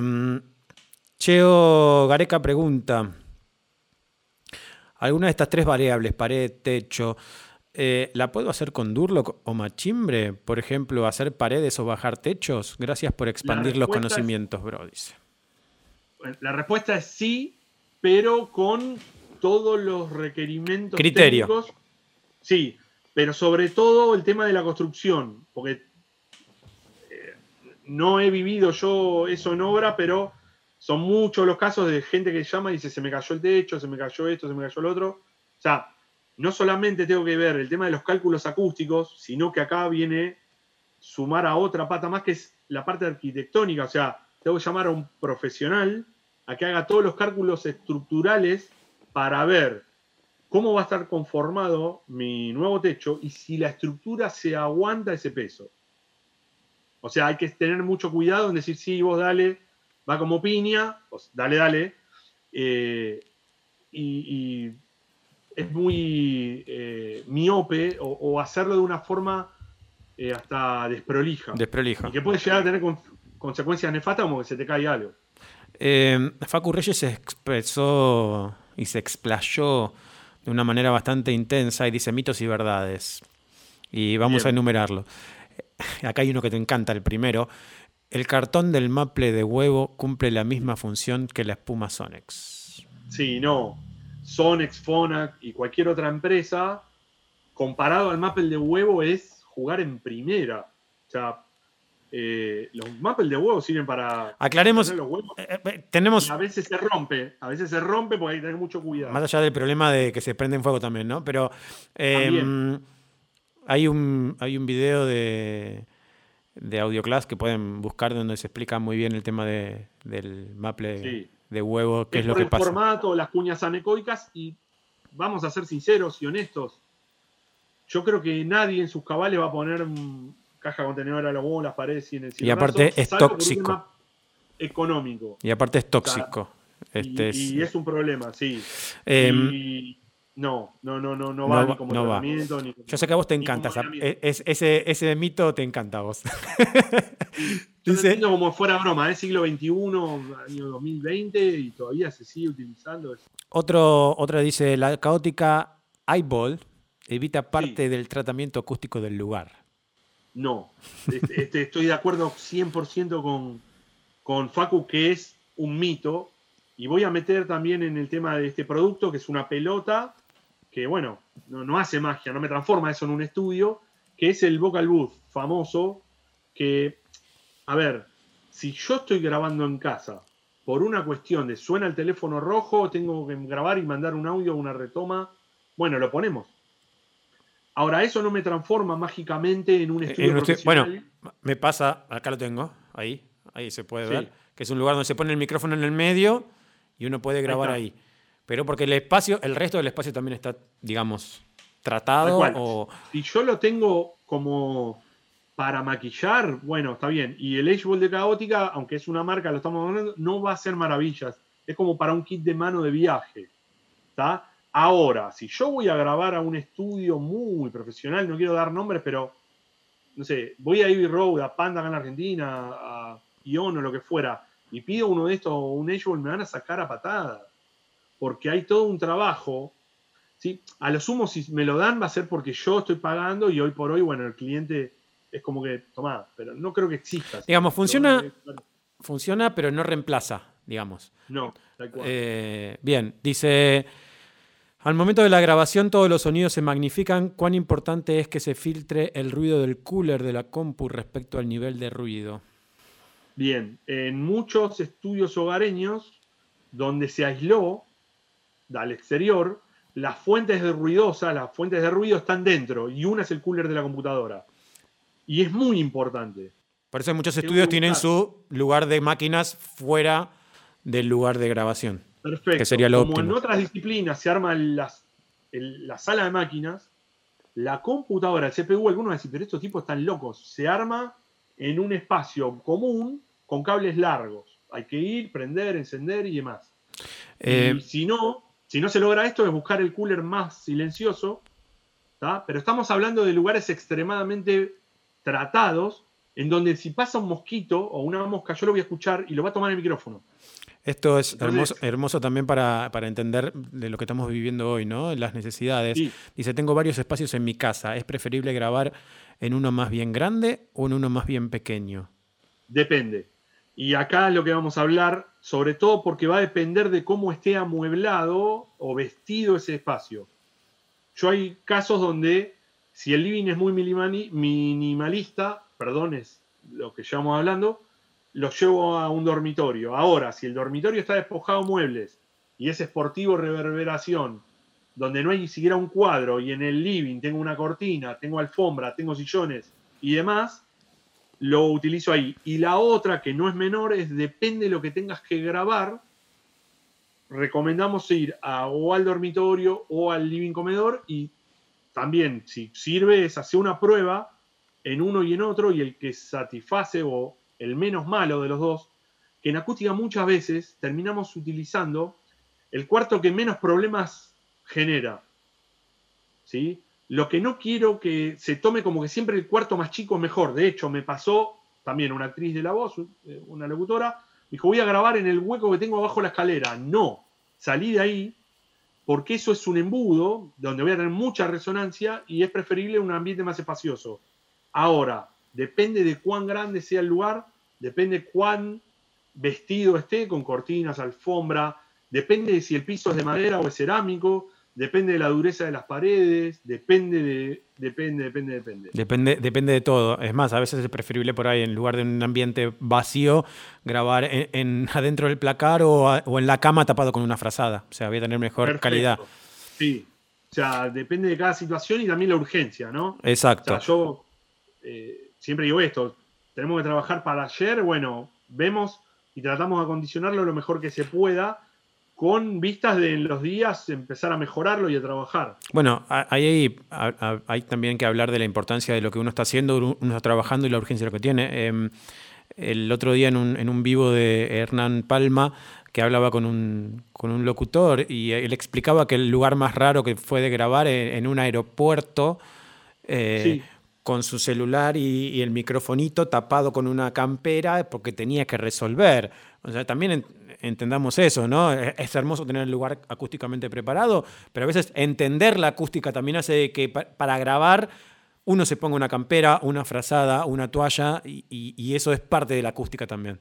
[SPEAKER 3] Cheo Gareca pregunta: ¿Alguna de estas tres variables, pared, techo, eh, la puedo hacer con Durlock o Machimbre? Por ejemplo, hacer paredes o bajar techos. Gracias por expandir los
[SPEAKER 1] respuesta es-
[SPEAKER 3] conocimientos, bro. Dice.
[SPEAKER 1] La respuesta es sí, pero con todos los requerimientos
[SPEAKER 3] Criterio.
[SPEAKER 1] técnicos. Sí, pero sobre todo el tema de la construcción, porque eh, no he vivido yo eso en obra, pero son muchos los casos de gente que llama y dice se me cayó el techo, se me cayó esto, se me cayó el otro. O sea, no solamente tengo que ver el tema de los cálculos acústicos, sino que acá viene sumar a otra pata más que es la parte arquitectónica. O sea, tengo que llamar a un profesional a que haga todos los cálculos estructurales para ver cómo va a estar conformado mi nuevo techo y si la estructura se aguanta ese peso. O sea, hay que tener mucho cuidado en decir, sí, vos dale, va como piña, pues dale, dale. eh, y, y es muy eh, miope o, o hacerlo de una forma eh, hasta desprolija.
[SPEAKER 3] Desprolijo.
[SPEAKER 1] y que puede llegar a tener con- consecuencias nefastas como que se te cae algo.
[SPEAKER 3] Facu Reyes se expresó y se explayó de una manera bastante intensa y dice mitos y verdades. Y vamos
[SPEAKER 1] Bien.
[SPEAKER 3] a enumerarlo. Acá hay uno que te encanta, el primero. El cartón del maple de huevo cumple la misma función que la espuma Sonex.
[SPEAKER 1] Sí, no. Sonex, Fonac y cualquier otra empresa, comparado al Maple de huevo, es jugar en primera. O sea, eh, los Maple de huevo sirven para
[SPEAKER 3] Aclaremos,
[SPEAKER 1] los huevos.
[SPEAKER 3] eh, eh, tenemos,
[SPEAKER 1] a veces se rompe, a veces se rompe porque hay que tener mucho cuidado.
[SPEAKER 3] más allá del problema de que se prende en fuego también, ¿no? Pero eh,
[SPEAKER 1] También.
[SPEAKER 3] hay, un, hay un video de, de Audioclass que pueden buscar donde se explica muy bien el tema de, del maple
[SPEAKER 1] Sí.
[SPEAKER 3] de huevo, qué es,
[SPEAKER 1] es
[SPEAKER 3] lo
[SPEAKER 1] por
[SPEAKER 3] que
[SPEAKER 1] el
[SPEAKER 3] pasa.
[SPEAKER 1] formato, las cuñas anecoicas y vamos a ser sinceros y honestos. Yo creo que nadie en sus cabales va a poner caja contenedora los huevos, las paredes y en el
[SPEAKER 3] Y aparte es tóxico.
[SPEAKER 1] Económico.
[SPEAKER 3] Y aparte es tóxico.
[SPEAKER 1] Y-
[SPEAKER 3] Este es,
[SPEAKER 1] y, es un problema, sí.
[SPEAKER 3] em,
[SPEAKER 1] y no, no, no, no, no
[SPEAKER 3] no
[SPEAKER 1] va ni como
[SPEAKER 3] no va.
[SPEAKER 1] tratamiento, ni como-
[SPEAKER 3] yo sé que a vos te encanta. es- ese, ese mito te encanta a vos. [laughs]
[SPEAKER 1] Yo
[SPEAKER 3] dice-
[SPEAKER 1] entiendo como fuera broma, es siglo XXI, año 2020, y todavía se sigue utilizando. eso.
[SPEAKER 3] Otro, otra dice, la caótica eyeball evita parte del tratamiento acústico del lugar.
[SPEAKER 1] No, Este- este, estoy de acuerdo 100% con, con Facu que es un mito. Y voy a meter también en el tema de este producto, que es una pelota, que bueno, no, no hace magia, no me transforma eso en un estudio, que es el Vocal Booth famoso, que, a ver, si yo estoy grabando en casa por una cuestión de suena el teléfono rojo, tengo que grabar y mandar un audio, una retoma, bueno, lo ponemos. Ahora, eso no me transforma mágicamente en un
[SPEAKER 3] Eh,
[SPEAKER 1] estudio
[SPEAKER 3] en un bueno, me pasa, acá lo tengo, ahí, ahí se puede
[SPEAKER 1] Sí.
[SPEAKER 3] ver, que es un lugar donde se pone el micrófono en el medio y uno puede grabar ahí. Pero porque el espacio, el resto del espacio también está, digamos, tratado o...
[SPEAKER 1] Si yo lo tengo como para maquillar, bueno, está bien. Y el Edge de Caótica, aunque es una marca, lo estamos hablando, no va a hacer maravillas. Es como para un kit de mano de viaje. ¿Está? Ahora, si yo voy a grabar a un estudio muy profesional, no quiero dar nombres, pero no sé, voy a Ivy Road, a Panda acá en Argentina, a Ion o lo que fuera, y pido uno de estos, un Edge me van a sacar a patada. Porque hay todo un trabajo. ¿sí? A lo sumo, si me lo dan, va a ser porque yo estoy pagando y hoy por hoy, bueno, el cliente es como que, toma, pero no creo que exista.
[SPEAKER 3] Digamos, funciona, funciona, pero no reemplaza, digamos.
[SPEAKER 1] No, tal cual.
[SPEAKER 3] Eh, bien, dice, al momento de la grabación todos los sonidos se magnifican. ¿Cuán importante es que se filtre el ruido del cooler de la compu respecto al nivel de ruido?
[SPEAKER 1] Bien, en muchos estudios hogareños donde se aisló al exterior, las fuentes de ruidosas, las fuentes de ruido están dentro y una es el cooler de la computadora. Y es muy importante.
[SPEAKER 3] Por eso muchos estudios tienen su lugar de máquinas fuera del lugar de grabación.
[SPEAKER 1] Perfecto.
[SPEAKER 3] Que sería lo
[SPEAKER 1] Como en otras disciplinas se arma las, la sala de máquinas, la computadora, el CPU, algunos decir, pero estos tipos están locos. Se arma en un espacio común con cables largos. Hay que ir, prender, encender y demás.
[SPEAKER 3] Eh,
[SPEAKER 1] y si no, si no se logra esto, es buscar el cooler más silencioso. Pero estamos hablando de lugares extremadamente tratados en donde si pasa un mosquito o una mosca, yo lo voy a escuchar y lo va a tomar el micrófono.
[SPEAKER 3] Esto es hermoso, hermoso también para, entender de lo que estamos viviendo hoy, ¿no? Las necesidades. Dice, tengo varios espacios en mi casa. ¿Es preferible grabar en uno más bien grande o en uno más bien pequeño?
[SPEAKER 1] Depende. Y acá lo que vamos a hablar, sobre todo porque va a depender de cómo esté amueblado o vestido ese espacio. Yo hay casos donde si el living es muy minimalista, perdón, es lo que llevamos hablando, lo llevo a un dormitorio. Ahora, si el dormitorio está despojado de muebles y es esportivo reverberación, donde no hay ni siquiera un cuadro y en el living tengo una cortina, tengo alfombra, tengo sillones y demás, lo utilizo ahí. Y la otra, que no es menor, es depende de lo que tengas que grabar. Recomendamos ir a, o al dormitorio o al living comedor y también, si sirve, es hacer una prueba en uno y en otro y el que satisface o el menos malo de los dos, que en acústica muchas veces terminamos utilizando el cuarto que menos problemas genera. ¿Sí? Lo que no quiero que se tome como que siempre el cuarto más chico es mejor. De hecho, me pasó también una actriz de la voz, eh, una locutora, dijo, voy a grabar en el hueco que tengo abajo la escalera. No, salí de ahí porque eso es un embudo donde voy a tener mucha resonancia y es preferible un ambiente más espacioso. Ahora, depende de cuán grande sea el lugar, depende cuán vestido esté, con cortinas, alfombra, depende de si el piso es de madera o es cerámico, depende de la dureza de las paredes, depende de, depende, depende, depende.
[SPEAKER 3] Depende, depende de todo. Es más, a veces es preferible por ahí, en lugar de un ambiente vacío, grabar en, [laughs] adentro del placar o, en la cama tapado con una frazada. O sea, voy a tener mejor calidad.
[SPEAKER 1] Sí. O sea, depende de cada situación y también la urgencia, ¿no?
[SPEAKER 3] Exacto.
[SPEAKER 1] O sea, yo eh, siempre digo esto, tenemos que trabajar para ayer, bueno, vemos y tratamos de acondicionarlo lo mejor que se pueda con vistas de en los días empezar a mejorarlo y a trabajar.
[SPEAKER 3] Bueno, hay, hay, también que hablar de la importancia de lo que uno está haciendo, uno está trabajando y la urgencia de lo que tiene. Em, el otro día en un, en un, vivo de Hernán Palma, que hablaba con un, con un, locutor y él explicaba que el lugar más raro que fue de grabar en, un aeropuerto, eh, con su celular y, el microfonito tapado con una campera porque tenía que resolver. O sea, también entendamos eso, ¿no? Es, hermoso tener el lugar acústicamente preparado, pero a veces entender la acústica también hace que para grabar uno se ponga una campera, una frazada, una toalla, y, eso es parte de la acústica también.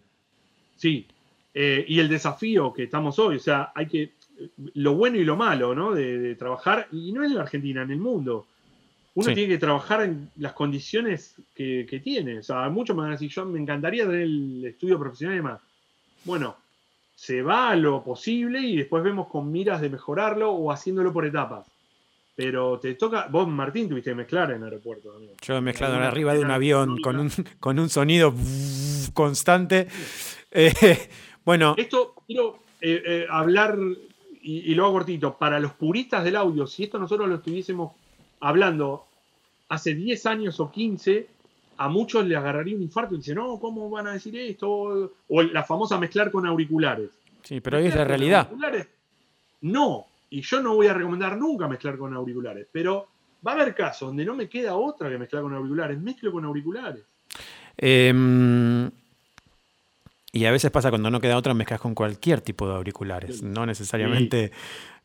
[SPEAKER 1] Sí, eh, y el desafío que estamos hoy, o sea, hay que, lo bueno y lo malo, ¿no? De, de trabajar, y no en la Argentina, en el mundo uno tiene que trabajar en las condiciones que, tiene. O sea, muchos me van a decir, yo me encantaría tener el estudio profesional y demás. Bueno, se va a lo posible y después vemos con miras de mejorarlo o haciéndolo por etapas. Pero te toca, vos Martín tuviste que mezclar en el aeropuerto.
[SPEAKER 3] Yo he mezclado arriba de un avión con un, con un sonido constante. Eh, bueno.
[SPEAKER 1] Esto quiero eh, eh, hablar, y, y, lo hago cortito, para los puristas del audio, si esto nosotros lo estuviésemos hablando hace 10 años o 15, a muchos le agarraría un infarto y dicen, no, ¿cómo van a decir esto? O la famosa mezclar con auriculares.
[SPEAKER 3] Sí, pero ahí es la realidad.
[SPEAKER 1] No, y yo no voy a recomendar nunca mezclar con auriculares, pero va a haber casos donde no me queda otra que mezclar con auriculares, mezclo con auriculares.
[SPEAKER 3] Em, y a veces pasa cuando no queda otra, mezclas con cualquier tipo de auriculares, no necesariamente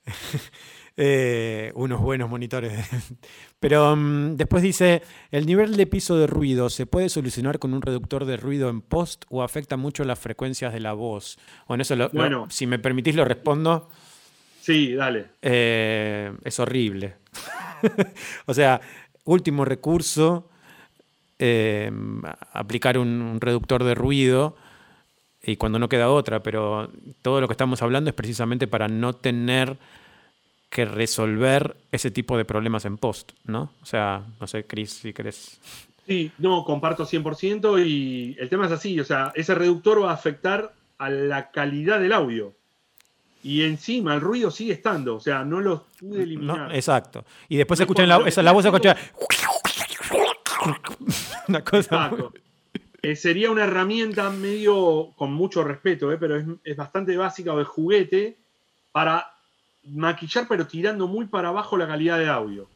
[SPEAKER 3] [laughs] eh, unos buenos monitores. [laughs] Pero mm, después dice, el nivel de piso de ruido se puede solucionar con un reductor de ruido en post o afecta mucho las frecuencias de la voz. Bueno, eso bueno, si me permitís lo respondo.
[SPEAKER 1] Sí, dale.
[SPEAKER 3] Eh, es horrible. [laughs] o sea, último recurso, eh, aplicar un, reductor de ruido y cuando no queda otra, pero todo lo que estamos hablando es precisamente para no tener que resolver ese tipo de problemas en post, ¿no? O sea, no sé, Chris, si querés.
[SPEAKER 1] Sí, no, comparto 100% y el tema es así, o sea, ese reductor va a afectar a la calidad del audio. Y encima el ruido sigue estando, o sea, no lo pude eliminar.
[SPEAKER 3] exacto. Y después se escucha la, esa, la voz se escucha. [laughs]
[SPEAKER 1] Una cosa. Exacto. Eh, sería una herramienta medio, con mucho respeto, eh, pero es, bastante básica o de juguete para maquillar, pero tirando muy para abajo la calidad de audio.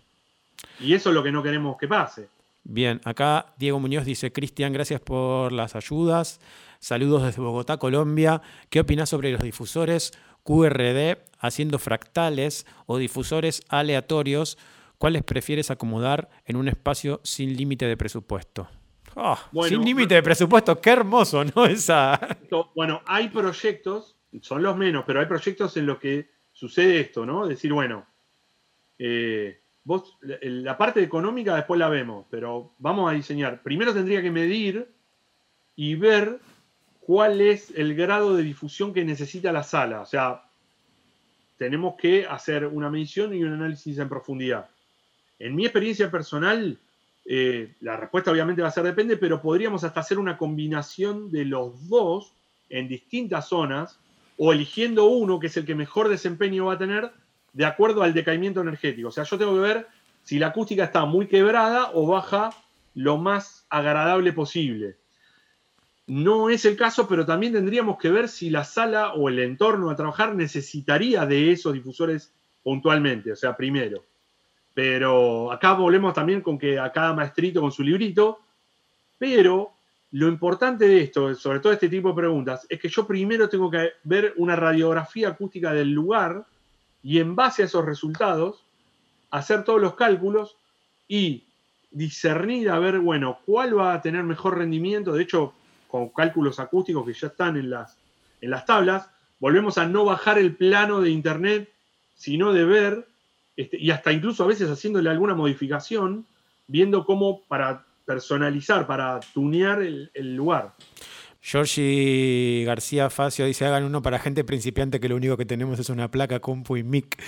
[SPEAKER 1] Y eso es lo que no queremos que pase.
[SPEAKER 3] Bien, acá Diego Muñoz dice, Cristian, gracias por las ayudas. Saludos desde Bogotá, Colombia. ¿Qué opinas sobre los difusores QRD haciendo fractales o difusores aleatorios, ¿cuáles prefieres acomodar en un espacio sin límite de presupuesto? Ah, sin límite de presupuesto, qué hermoso, ¿no? [laughs] Esa...
[SPEAKER 1] Bueno, hay proyectos, son los menos, pero hay proyectos en los que sucede esto, ¿no? Decir, bueno, eh, vos, la parte económica después la vemos, pero vamos a diseñar. Primero tendría que medir y ver cuál es el grado de difusión que necesita la sala. O sea, tenemos que hacer una medición y un análisis en profundidad. En mi experiencia personal, eh, la respuesta obviamente va a ser depende, pero podríamos hasta hacer una combinación de los dos en distintas zonas o eligiendo uno que es el que mejor desempeño va a tener de acuerdo al decaimiento energético. O sea, yo tengo que ver si la acústica está muy quebrada o baja lo más agradable posible. No es el caso, pero también tendríamos que ver si la sala o el entorno a trabajar necesitaría de esos difusores puntualmente, o sea, primero. Pero acá volvemos también con que a cada maestrito con su librito, pero lo importante de esto, sobre todo este tipo de preguntas, es que yo primero tengo que ver una radiografía acústica del lugar y en base a esos resultados hacer todos los cálculos y discernir a ver, bueno, cuál va a tener mejor rendimiento. De hecho, con cálculos acústicos que ya están en las, en las tablas, volvemos a no bajar el plano de internet, sino de ver, este, y hasta incluso a veces haciéndole alguna modificación, viendo cómo para personalizar, para tunear el, lugar.
[SPEAKER 3] Georgie García Facio dice, hagan uno para gente principiante que lo único que tenemos es una placa, compu y mic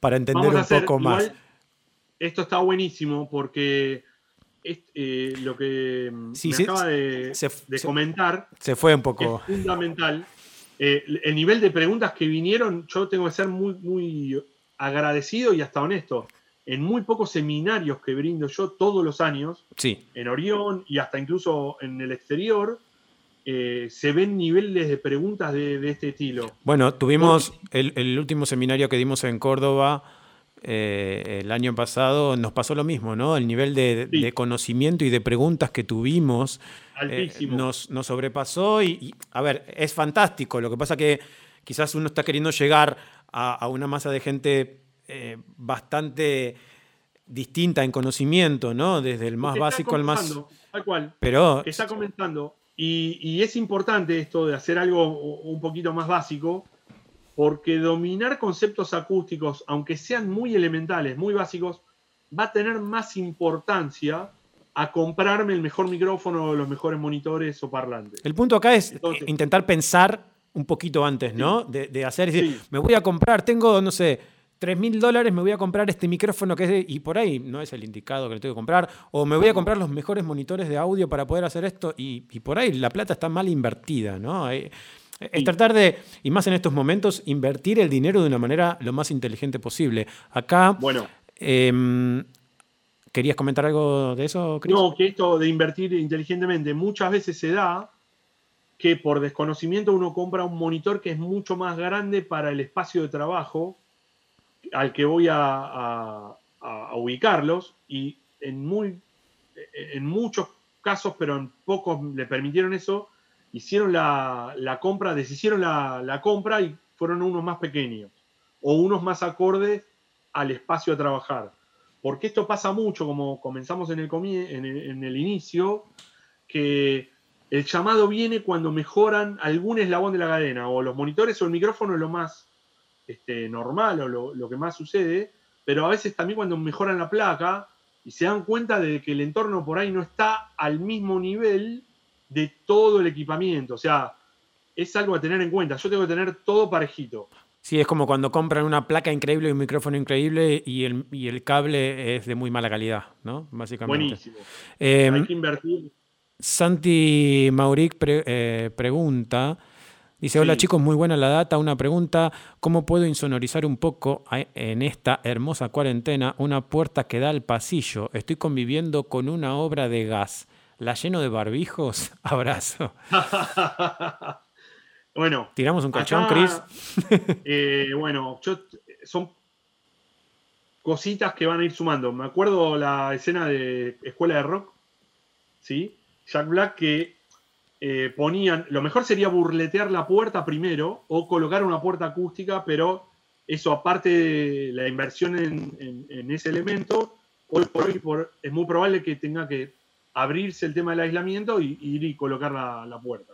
[SPEAKER 3] para entender un poco más.
[SPEAKER 1] Esto está buenísimo porque eh, lo que me acaba de, comentar
[SPEAKER 3] se fue un poco.
[SPEAKER 1] Es fundamental. Eh, el nivel de preguntas que vinieron, yo tengo que ser muy, muy agradecido y hasta honesto. En muy pocos seminarios que brindo yo todos los años,
[SPEAKER 3] sí.
[SPEAKER 1] en Orión y hasta incluso en el exterior, eh, se ven niveles de preguntas de, este estilo.
[SPEAKER 3] Bueno, tuvimos el, el último seminario que dimos en Córdoba eh, el año pasado nos pasó lo mismo, ¿no? El nivel de, conocimiento y de preguntas que tuvimos eh, nos, sobrepasó y, a ver, es fantástico. Lo que pasa que quizás uno está queriendo llegar a, una masa de gente eh, bastante distinta en conocimiento, ¿no? Desde el más básico al más...
[SPEAKER 1] Tal cual.
[SPEAKER 3] Pero...
[SPEAKER 1] Está comenzando. Y, y es importante esto de hacer algo un poquito más básico porque dominar conceptos acústicos, aunque sean muy elementales, muy básicos, va a tener más importancia a comprarme el mejor micrófono o los mejores monitores o parlantes.
[SPEAKER 3] El punto acá es intentar pensar un poquito antes, ¿no? De, hacer, decir, me voy a comprar, tengo, no sé, 3 mil dólares, me voy a comprar este micrófono que es, y por ahí no es el indicado que le tengo que comprar, o me voy a comprar los mejores monitores de audio para poder hacer esto, y, por ahí la plata está mal invertida, ¿no? Es tratar de, y más en estos momentos, invertir el dinero de una manera lo más inteligente posible. Acá,
[SPEAKER 1] bueno.
[SPEAKER 3] Em, ¿Querías comentar algo de eso,
[SPEAKER 1] Chris? No, que esto de invertir inteligentemente muchas veces se da que por desconocimiento uno compra un monitor que es mucho más grande para el espacio de trabajo al que voy a, ubicarlos y en, muy, en muchos casos, pero en pocos le permitieron eso, hicieron la, compra, deshicieron la, la, compra y fueron unos más pequeños o unos más acordes al espacio a trabajar. Porque esto pasa mucho, como comenzamos en el, en en el inicio, que el llamado viene cuando mejoran algún eslabón de la cadena, o los monitores o el micrófono es lo más este, normal o lo, lo, que más sucede, pero a veces también cuando mejoran la placa y se dan cuenta de que el entorno por ahí no está al mismo nivel de todo el equipamiento. O sea, es algo a tener en cuenta. Yo tengo que tener todo parejito.
[SPEAKER 3] Sí, es como cuando compran una placa increíble y un micrófono increíble y el, el cable es de muy mala calidad, ¿no? Básicamente. Buenísimo. Em, Hay que invertir. Santi Mauric eh, pregunta, dice, hola chicos, muy buena la data. Una pregunta, ¿cómo puedo insonorizar un poco en esta hermosa cuarentena una puerta que da al pasillo? Estoy conviviendo con una obra de gas. ¿La lleno de barbijos? [laughs] Abrazo. [laughs]
[SPEAKER 1] Bueno.
[SPEAKER 3] Tiramos un colchón, Chris. [laughs]
[SPEAKER 1] Eh, bueno, son cositas que van a ir sumando. Me acuerdo la escena de Escuela de Rock, ¿sí? Jack Black que eh, ponían, lo mejor sería burletear la puerta primero o colocar una puerta acústica, pero eso aparte de la inversión en, ese elemento, hoy por hoy es muy probable que tenga que abrirse el tema del aislamiento y, ir y colocar la puerta.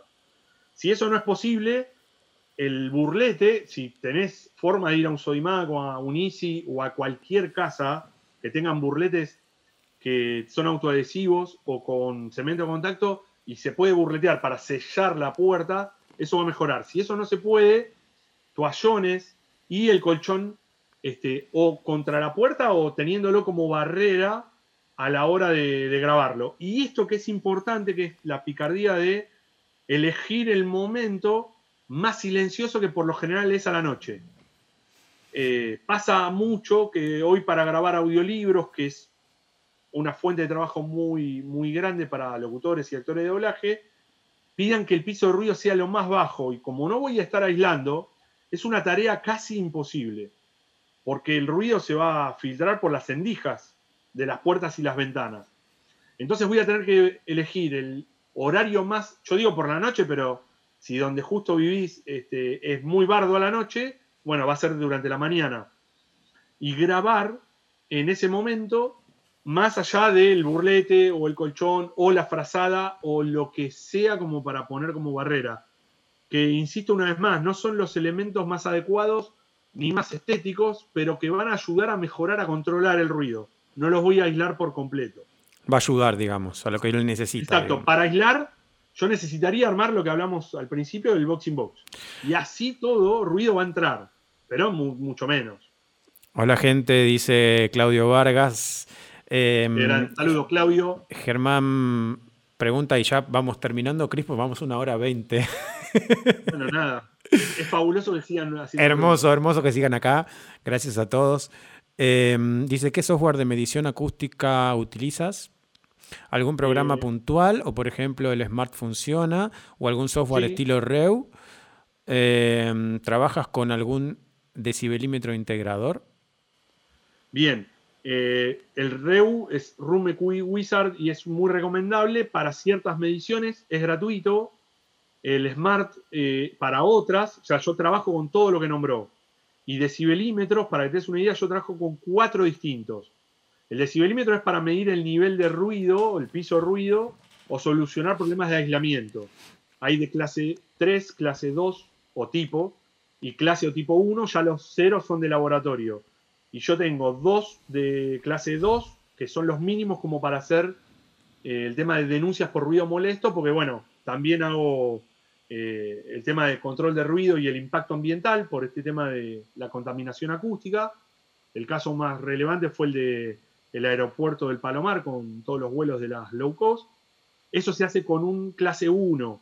[SPEAKER 1] Si eso no es posible, el burlete, si tenés forma de ir a un Sodimac o a un Easy o a cualquier casa que tengan burletes que son autoadhesivos o con cemento de contacto y se puede burletear para sellar la puerta, eso va a mejorar. Si eso no se puede, toallones y el colchón este, o contra la puerta o teniéndolo como barrera a la hora de, grabarlo. Y esto que es importante, que es la picardía de elegir el momento más silencioso que por lo general es a la noche. Eh, pasa mucho que hoy para grabar audiolibros, que es una fuente de trabajo muy, muy grande para locutores y actores de doblaje, pidan que el piso de ruido sea lo más bajo y como no voy a estar aislando, es una tarea casi imposible, porque el ruido se va a filtrar por las sendijas de las puertas y las ventanas. Entonces voy a tener que elegir el horario más, yo digo por la noche, pero si donde justo vivís este, es muy bardo a la noche, bueno, va a ser durante la mañana. Y grabar en ese momento, más allá del burlete o el colchón o la frazada o lo que sea como para poner como barrera. Que, insisto una vez más, no son los elementos más adecuados ni más estéticos, pero que van a ayudar a mejorar, a controlar el ruido. No los voy a aislar por completo
[SPEAKER 3] va a ayudar, digamos, a lo que él necesita.
[SPEAKER 1] Exacto, para aislar, yo necesitaría armar lo que hablamos al principio del boxing box. Y así todo ruido va a entrar, pero mucho menos.
[SPEAKER 3] Hola gente, dice Claudio Vargas.
[SPEAKER 1] Em, saludos Claudio.
[SPEAKER 3] Germán pregunta y ya vamos terminando, Cris, pues vamos una hora veinte.
[SPEAKER 1] Bueno, nada. Es fabuloso que sigan
[SPEAKER 3] así. Hermoso, hermoso que sigan acá. Gracias a todos. Em, dice, ¿qué software de medición acústica utilizas? ¿Algún programa eh, puntual? O por ejemplo, el Smart Funciona o algún software estilo REU. Em, ¿Trabajas con algún decibelímetro integrador?
[SPEAKER 1] Bien, eh, el REU es Room Wizard y es muy recomendable para ciertas mediciones, es gratuito. El Smart eh, para otras, o sea, yo trabajo con todo lo que nombró. Y decibelímetros, para que te des una idea, yo trabajo con cuatro distintos. El decibelímetro es para medir el nivel de ruido, el piso ruido, o solucionar problemas de aislamiento. Hay de clase 3, clase 2 o tipo, y clase o tipo 1, ya los ceros son de laboratorio. Y yo tengo dos de clase 2, que son los mínimos como para hacer eh, el tema de denuncias por ruido molesto, porque bueno, también hago eh, el tema de control de ruido y el impacto ambiental por este tema de la contaminación acústica. El caso más relevante fue el de el aeropuerto del Palomar con todos los vuelos de las low cost. Eso se hace con un clase 1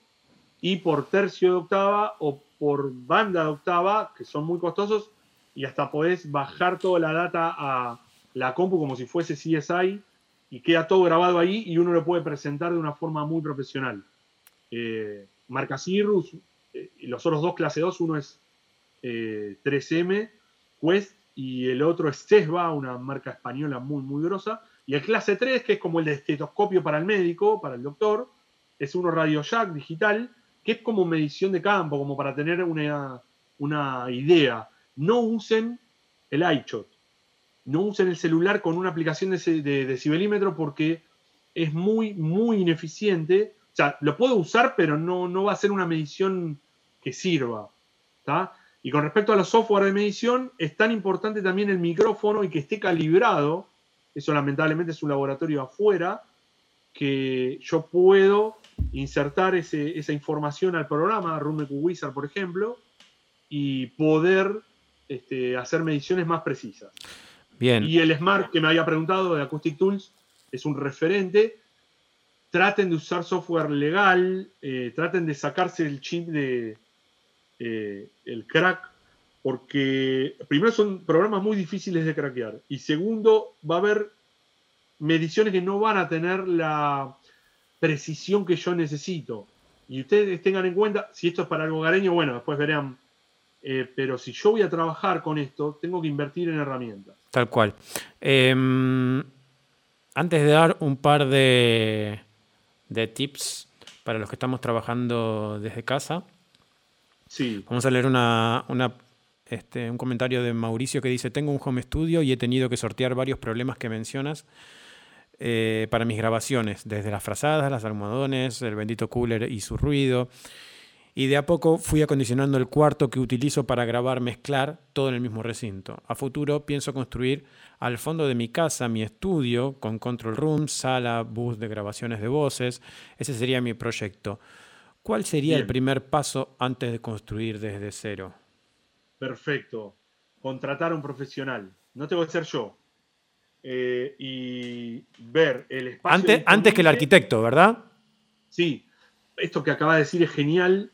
[SPEAKER 1] y por tercio de octava o por banda de octava, que son muy costosos, y hasta podés bajar toda la data a la compu como si fuese CSI y queda todo grabado ahí y uno lo puede presentar de una forma muy profesional. Eh, marca Cirrus, eh, los otros dos clase 2, uno es 3M, eh, Quest, y el otro es Cesba, una marca española muy, muy grosa. Y el clase 3, que es como el de estetoscopio para el médico, para el doctor, es uno Radio Jack digital, que es como medición de campo, como para tener una, una idea. No usen el iShot no usen el celular con una aplicación de, decibelímetro porque es muy, muy ineficiente. O sea, lo puedo usar, pero no, no va a ser una medición que sirva. Y con respecto a los software de medición, es tan importante también el micrófono y que esté calibrado. Eso lamentablemente es un laboratorio afuera, que yo puedo insertar esa información al programa, RoomQ Wizard, por ejemplo, y poder este, hacer mediciones más precisas. Y el Smart que me había preguntado de Acoustic Tools es un referente. Traten de usar software legal, eh, traten de sacarse el chip de eh, el crack, porque primero son programas muy difíciles de craquear y segundo va a haber mediciones que no van a tener la precisión que yo necesito. Y ustedes tengan en cuenta, si esto es para algo hogareño, bueno, después verán. Eh, pero si yo voy a trabajar con esto, tengo que invertir en herramientas.
[SPEAKER 3] Tal cual. Em, antes de dar un par de, tips para los que estamos trabajando desde casa,
[SPEAKER 1] sí.
[SPEAKER 3] vamos a leer una, este, un comentario de Mauricio que dice, tengo un home studio y he tenido que sortear varios problemas que mencionas eh, para mis grabaciones, desde las frazadas, las almohadones, el bendito cooler y su ruido y de a poco fui acondicionando el cuarto que utilizo para grabar, mezclar todo en el mismo recinto. A futuro pienso construir al fondo de mi casa mi estudio con control room, sala, bus de grabaciones de voces. Ese sería mi proyecto. ¿Cuál sería el primer paso antes de construir desde cero?
[SPEAKER 1] Perfecto. Contratar a un profesional. No tengo que ser yo. Eh, y ver el espacio.
[SPEAKER 3] Antes, antes que el arquitecto, ¿verdad?
[SPEAKER 1] Sí. Esto que acaba de decir es genial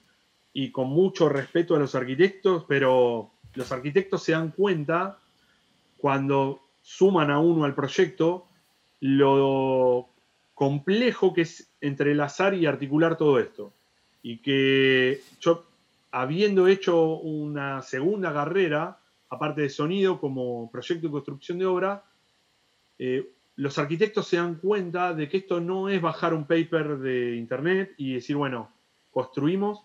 [SPEAKER 1] y con mucho respeto a los arquitectos, pero los arquitectos se dan cuenta cuando suman a uno al proyecto lo complejo que es entrelazar y articular todo esto. Y que yo, habiendo hecho una segunda carrera, aparte de sonido como proyecto de construcción de obra, eh, los arquitectos se dan cuenta de que esto no es bajar un paper de internet y decir, bueno, construimos,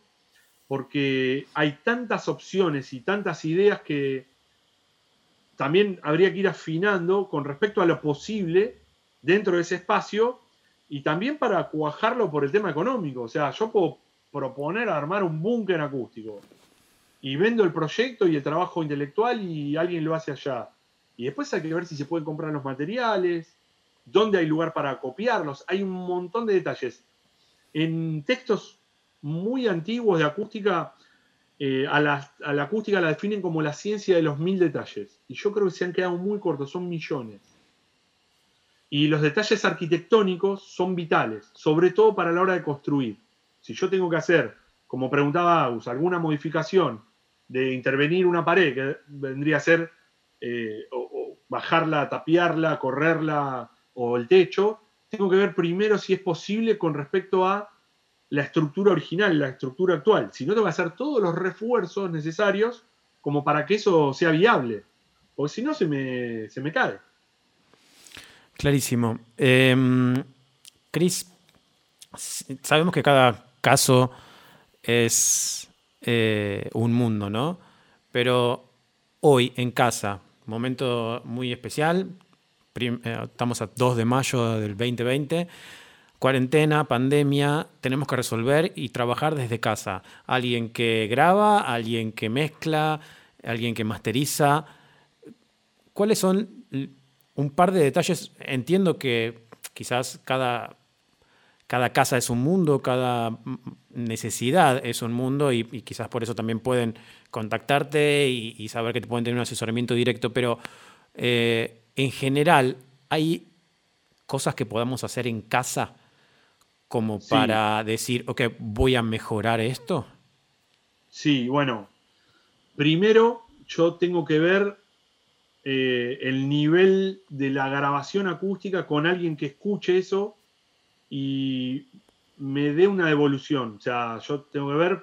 [SPEAKER 1] porque hay tantas opciones y tantas ideas que también habría que ir afinando con respecto a lo posible dentro de ese espacio y también para cuajarlo por el tema económico. O sea, yo puedo proponer armar un búnker acústico y vendo el proyecto y el trabajo intelectual y alguien lo hace allá. Y después hay que ver si se pueden comprar los materiales, dónde hay lugar para copiarlos. Hay un montón de detalles. En textos muy antiguos de acústica, eh, a, la, acústica la definen como la ciencia de los mil detalles. Y yo creo que se han quedado muy cortos, son millones. Y los detalles arquitectónicos son vitales, sobre todo para la hora de construir. Si yo tengo que hacer, como preguntaba Agus, alguna modificación de intervenir una pared, que vendría a ser eh, bajarla, tapiarla, correrla o el techo, tengo que ver primero si es posible con respecto a la estructura original, la estructura actual, sino tengo que hacer todos los refuerzos necesarios como para que eso sea viable, porque si no se me, se me cae.
[SPEAKER 3] Clarísimo. Eh, Cris, sabemos que cada caso es eh, un mundo, ¿no? Pero hoy en casa, momento muy especial, eh, estamos a 2 de mayo del 2020 cuarentena, pandemia, tenemos que resolver y trabajar desde casa. Alguien que graba, alguien que mezcla, alguien que masteriza. ¿Cuáles son un par de detalles? Entiendo que quizás cada, cada casa es un mundo, cada necesidad es un mundo y, quizás por eso también pueden contactarte y, saber que te pueden tener un asesoramiento directo, pero eh, en general hay cosas que podamos hacer en casa como para decir, ok, voy a mejorar esto?
[SPEAKER 1] Sí, bueno, primero yo tengo que ver eh, el nivel de la grabación acústica con alguien que escuche eso y me dé una devolución. O sea, yo tengo que ver,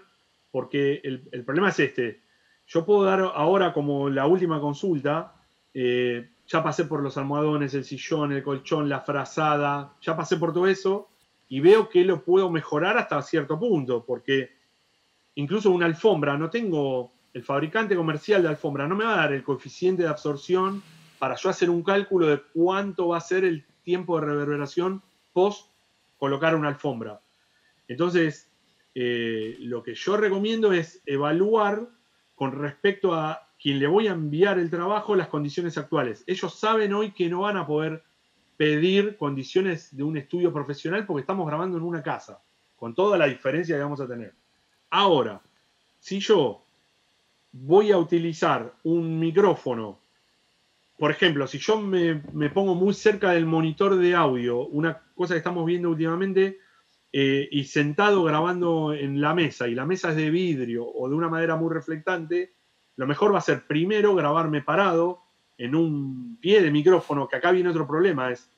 [SPEAKER 1] porque el, problema es este. Yo puedo dar ahora como la última consulta, eh, ya pasé por los almohadones, el sillón, el colchón, la frazada, ya pasé por todo eso y veo que lo puedo mejorar hasta cierto punto, porque incluso una alfombra, no tengo, el fabricante comercial de alfombra no me va a dar el coeficiente de absorción para yo hacer un cálculo de cuánto va a ser el tiempo de reverberación post colocar una alfombra. Entonces, eh, lo que yo recomiendo es evaluar con respecto a quien le voy a enviar el trabajo las condiciones actuales. Ellos saben hoy que no van a poder pedir condiciones de un estudio profesional porque estamos grabando en una casa, con toda la diferencia que vamos a tener. Ahora, si yo voy a utilizar un micrófono, por ejemplo, si yo me, pongo muy cerca del monitor de audio, una cosa que estamos viendo últimamente, eh, y sentado grabando en la mesa, y la mesa es de vidrio o de una madera muy reflectante, lo mejor va a ser primero grabarme parado en un pie de micrófono, que acá viene otro problema, es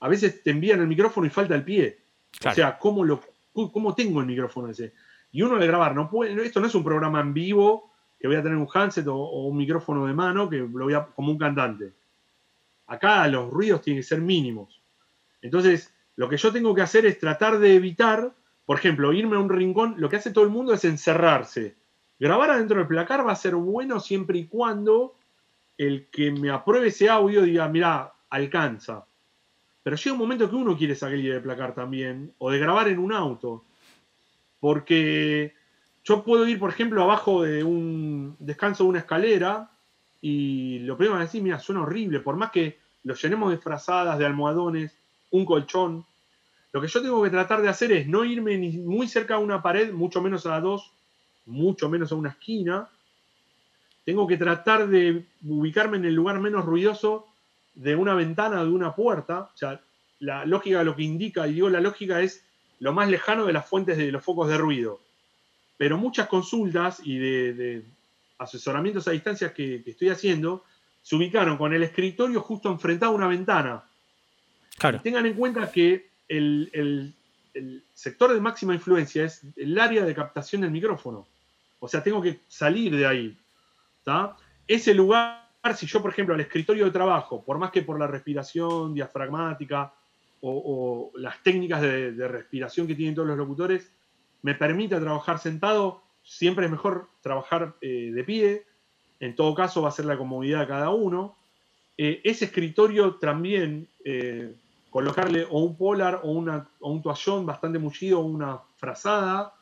[SPEAKER 1] a veces te envían el micrófono y falta el pie. O sea, ¿cómo, lo, ¿cómo tengo el micrófono ese? Y uno le grabar, no puede, esto no es un programa en vivo que voy a tener un handset o, un micrófono de mano que lo voy a, como un cantante. Acá los ruidos tienen que ser mínimos. Entonces, lo que yo tengo que hacer es tratar de evitar, por ejemplo, irme a un rincón, lo que hace todo el mundo es encerrarse. Grabar adentro del placar va a ser bueno siempre y cuando el que me apruebe ese audio diga, mira, alcanza. Pero llega un momento que uno quiere salir de placar también, o de grabar en un auto. Porque yo puedo ir, por ejemplo, abajo de un descanso de una escalera y lo primero que decir, mira, suena horrible, por más que lo llenemos de frazadas, de almohadones, un colchón. Lo que yo tengo que tratar de hacer es no irme ni muy cerca a una pared, mucho menos a dos, mucho menos a una esquina. Tengo que tratar de ubicarme en el lugar menos ruidoso de una ventana o de una puerta. O sea, la lógica lo que indica, y digo la lógica es lo más lejano de las fuentes de los focos de ruido. Pero muchas consultas y de, asesoramientos a distancia que, estoy haciendo se ubicaron con el escritorio justo enfrentado a una ventana. tengan en cuenta que el, el sector de máxima influencia es el área de captación del micrófono. O sea, tengo que salir de ahí. Ese lugar, si yo, por ejemplo, al escritorio de trabajo, por más que por la respiración diafragmática o, las técnicas de, respiración que tienen todos los locutores, me permite trabajar sentado, siempre es mejor trabajar eh, de pie. En todo caso, va a ser la comodidad de cada uno. Eh, ese escritorio también, eh, colocarle o un polar o, o un toallón bastante mullido o una frazada,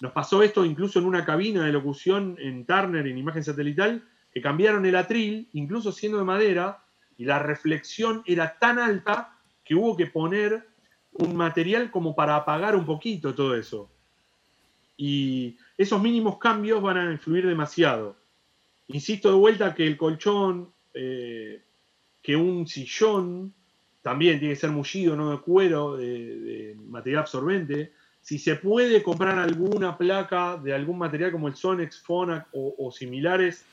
[SPEAKER 1] nos pasó esto incluso en una cabina de locución en Turner, en imagen satelital, que cambiaron el atril, incluso siendo de madera, y la reflexión era tan alta que hubo que poner un material como para apagar un poquito todo eso. Y esos mínimos cambios van a influir demasiado. Insisto de vuelta que el colchón, eh, que un sillón, también tiene que ser mullido, no de cuero, de material absorbente si se puede comprar alguna placa de algún material como el Sonex, Phonak o, similares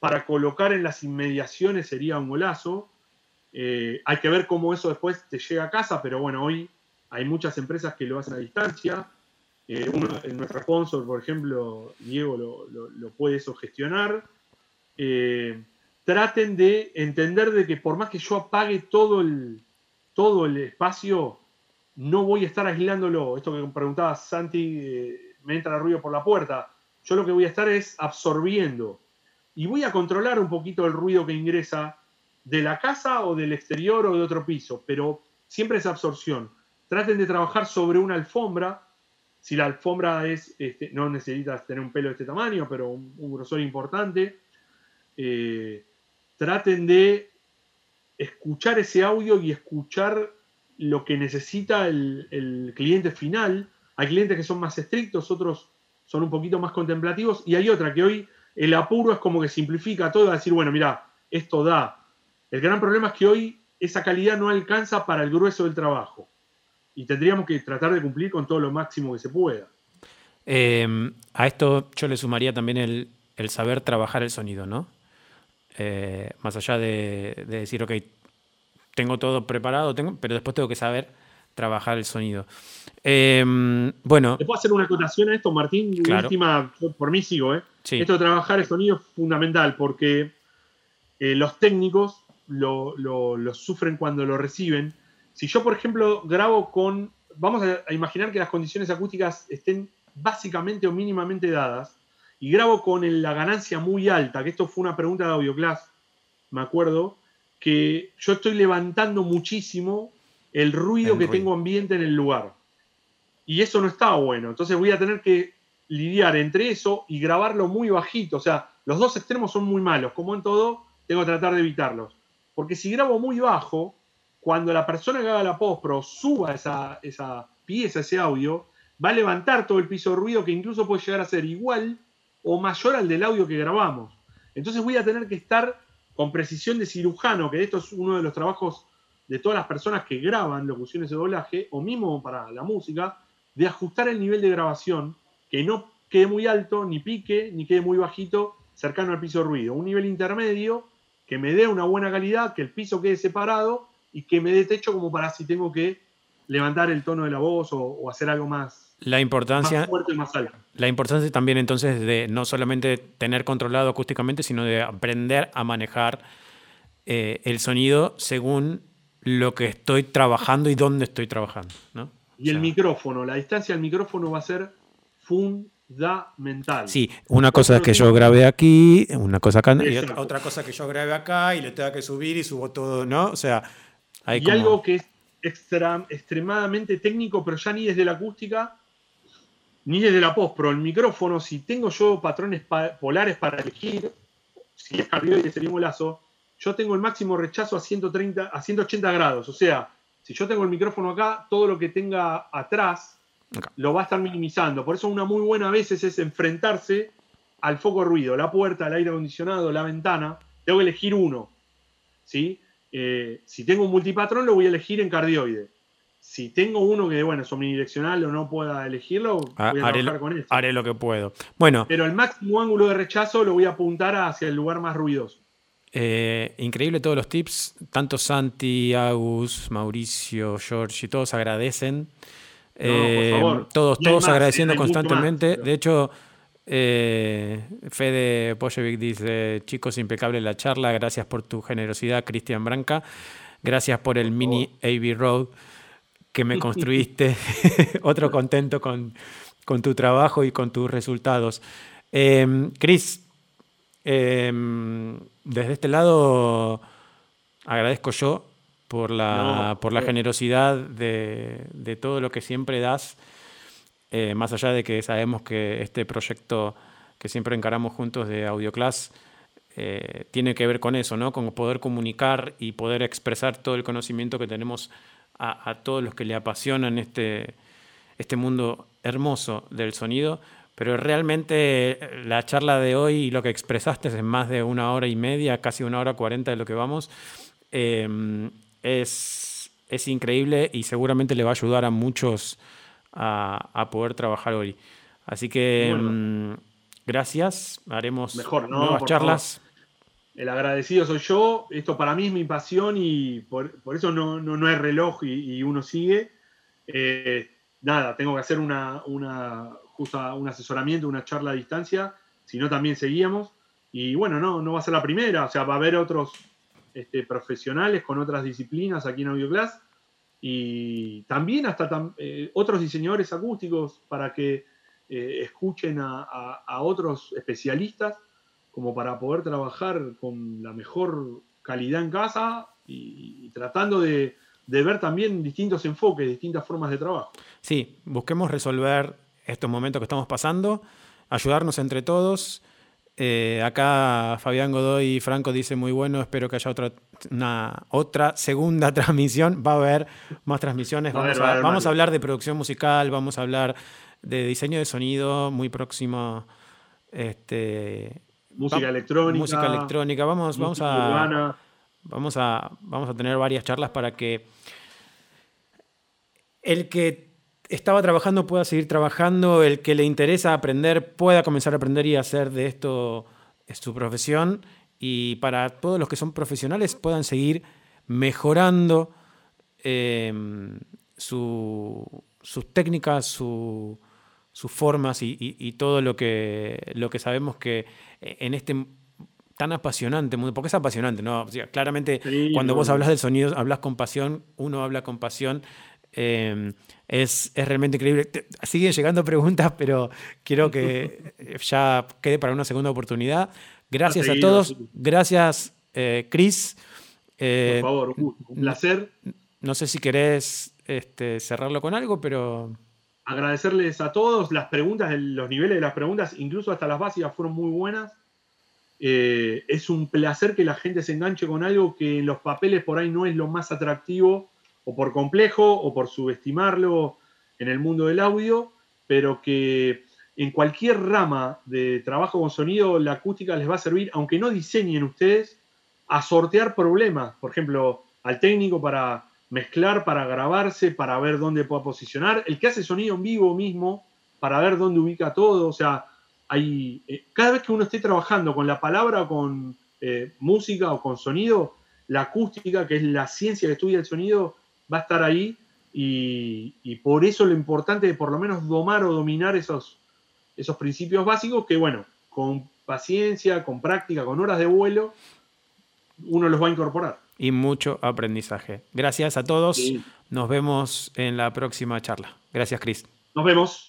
[SPEAKER 1] para colocar en las inmediaciones sería un golazo. Eh, hay que ver cómo eso después te llega a casa, pero bueno, hoy hay muchas empresas que lo hacen a distancia. Eh, uno, nuestro sponsor, por ejemplo, Diego, lo, puede eso gestionar. Eh, traten de entender de que por más que yo apague todo el, todo el espacio, no voy a estar aislándolo. Esto que preguntaba Santi, eh, me entra el ruido por la puerta. Yo lo que voy a estar es absorbiendo. Y voy a controlar un poquito el ruido que ingresa de la casa o del exterior o de otro piso, pero siempre es absorción. Traten de trabajar sobre una alfombra. Si la alfombra es, este, no necesitas tener un pelo de este tamaño, pero un, grosor importante. Eh, traten de escuchar ese audio y escuchar lo que necesita el, cliente final. Hay clientes que son más estrictos, otros son un poquito más contemplativos y hay otra que hoy el apuro es como que simplifica todo a decir, bueno, mira, esto da. El gran problema es que hoy esa calidad no alcanza para el grueso del trabajo y tendríamos que tratar de cumplir con todo lo máximo que se pueda.
[SPEAKER 3] Em, a esto yo le sumaría también el, saber trabajar el sonido, ¿no? Eh, más allá de, decir, ok, tengo todo preparado, tengo, pero después tengo que saber trabajar el sonido. Em, bueno.
[SPEAKER 1] ¿Te puedo hacer una acotación a esto, Martín? Última, por mí sigo, ¿eh? Esto de trabajar el sonido es fundamental porque eh, los técnicos lo, sufren cuando lo reciben. Si yo, por ejemplo, grabo con. Vamos a, imaginar que las condiciones acústicas estén básicamente o mínimamente dadas y grabo con la ganancia muy alta, que esto fue una pregunta de AudioClass, me acuerdo, que yo estoy levantando muchísimo el ruido que tengo ambiente en el lugar. Y eso no está bueno. Entonces voy a tener que lidiar entre eso y grabarlo muy bajito. O sea, los dos extremos son muy malos. Como en todo, tengo que tratar de evitarlos. Porque si grabo muy bajo, cuando la persona que haga la postpro suba esa, esa pieza, ese audio, va a levantar todo el piso de ruido que incluso puede llegar a ser igual o mayor al del audio que grabamos. Entonces voy a tener que estar con precisión de cirujano, que esto es uno de los trabajos de todas las personas que graban locuciones de doblaje, o mismo para la música, de ajustar el nivel de grabación, que no quede muy alto, ni pique, ni quede muy bajito, cercano al piso de ruido. Un nivel intermedio que me dé una buena calidad, que el piso quede separado y que me dé techo como para si tengo que levantar el tono de la voz o, hacer algo más,
[SPEAKER 3] la importancia,
[SPEAKER 1] más fuerte y más alto.
[SPEAKER 3] La importancia también entonces de no solamente tener controlado acústicamente, sino de aprender a manejar eh, el sonido según lo que estoy trabajando y dónde estoy trabajando.
[SPEAKER 1] Y el micrófono, la distancia del micrófono va a ser fundamental.
[SPEAKER 3] Sí, una cosa es que yo grabé aquí, una cosa acá, y otra cosa que yo grabé acá y le tengo que subir y subo todo, ¿no? O sea,
[SPEAKER 1] hay y algo que es extra, extremadamente técnico, pero ya ni desde la acústica, ni desde la post, pero el micrófono, si tengo yo patrones polares para elegir, si es cardioide sería un lazo, yo tengo el máximo rechazo a 130, a 180 grados. O sea, si yo tengo el micrófono acá, todo lo que tenga atrás lo va a estar minimizando. Por eso una muy buena a veces es enfrentarse al foco ruido, la puerta, el aire acondicionado, la ventana. Tengo que elegir uno. ¿sí? Eh, si tengo un multipatrón, lo voy a elegir en cardioide. Si tengo uno que, bueno, es omnidireccional o no pueda elegirlo,
[SPEAKER 3] ah, voy a trabajar con eso. Haré lo que puedo. Bueno.
[SPEAKER 1] Pero el máximo ángulo de rechazo lo voy a apuntar hacia el lugar más ruidoso.
[SPEAKER 3] Eh, increíble todos los tips. Tanto Santi, Agus, Mauricio, George y todos agradecen. Eh, todos, todos agradeciendo constantemente. De hecho, eh, Fede Pojevic dice: Chicos, impecable la charla. Gracias por tu generosidad, Cristian Branca. Gracias por el mini AB Road que me [laughs] construiste. [laughs] Otro contento con, con, tu trabajo y con tus resultados. Eh, Cris, Em, desde este lado agradezco yo por la, por la generosidad de, todo lo que siempre das, eh, más allá de que sabemos que este proyecto que siempre encaramos juntos de AudioClass eh, tiene que ver con eso, ¿no? con poder comunicar y poder expresar todo el conocimiento que tenemos a, todos los que le apasionan este, este mundo hermoso del sonido pero realmente eh, la charla de hoy y lo que expresaste en más de una hora y media, casi una hora cuarenta de lo que vamos, es, es, increíble y seguramente le va a ayudar a muchos a, poder trabajar hoy. Así que em, gracias, haremos
[SPEAKER 1] Mejor,
[SPEAKER 3] nuevas charlas.
[SPEAKER 1] El agradecido soy yo, esto para mí es mi pasión y por, eso no, no, no, es reloj y, uno sigue. Eh, nada, tengo que hacer una, una un asesoramiento, una charla a distancia, sino también seguíamos. Y bueno, no, no va a ser la primera, o sea, va a haber otros este, profesionales con otras disciplinas aquí en AudioClass y también hasta eh, otros diseñadores acústicos para que eh, escuchen a, otros especialistas como para poder trabajar con la mejor calidad en casa y, tratando de, de, ver también distintos enfoques, distintas formas de trabajo.
[SPEAKER 3] Sí, busquemos resolver estos momentos que estamos pasando, ayudarnos entre todos. Eh, acá Fabián Godoy y Franco dice muy bueno, espero que haya otra, una, otra segunda [laughs] transmisión. Va a haber más transmisiones. Vamos, a, hablar de producción musical, vamos a hablar de diseño de sonido muy próximo. Este,
[SPEAKER 1] música electrónica.
[SPEAKER 3] Música electrónica. Vamos, vamos a, vamos a. Vamos a tener varias charlas para que el que estaba trabajando pueda seguir trabajando, el que le interesa aprender pueda comenzar a aprender y hacer de esto su profesión y para todos los que son profesionales puedan seguir mejorando em, sus técnicas, sus formas y, todo lo que, lo que sabemos que en este tan apasionante mundo, porque es apasionante, ¿no? claramente cuando vos hablas del sonido, hablas con pasión, uno habla con pasión. Em, es, realmente increíble. siguen llegando [laughs] preguntas, pero quiero que ya quede para una segunda oportunidad. Gracias a, todos. Gracias, eh, Chris.
[SPEAKER 1] Eh, Por favor, un placer.
[SPEAKER 3] No sé si querés este, cerrarlo con algo, pero.
[SPEAKER 1] Agradecerles a todos. Las preguntas, los niveles de las preguntas, incluso hasta las básicas, fueron muy buenas. Eh, es un placer que la gente se enganche con algo que en los papeles por ahí no es lo más atractivo, o por complejo, o por subestimarlo en el mundo del audio, pero que en cualquier rama de trabajo con sonido, la acústica les va a servir, aunque no diseñen ustedes, a sortear problemas. Por ejemplo, al técnico para mezclar, para grabarse, para ver dónde pueda posicionar. El que hace sonido en vivo mismo, para ver dónde ubica todo. O sea, hay, eh, cada vez que uno esté trabajando con la palabra con eh, música o con sonido, la acústica, que es la ciencia que estudia el sonido, va a estar ahí. Y, y por eso lo importante de por lo menos domar o dominar esos, esos principios básicos que, bueno, con paciencia, con práctica, con horas de vuelo, uno los va a incorporar.
[SPEAKER 3] Y mucho aprendizaje. Gracias a todos. Nos vemos en la próxima charla. Gracias, Chris.
[SPEAKER 1] Nos vemos.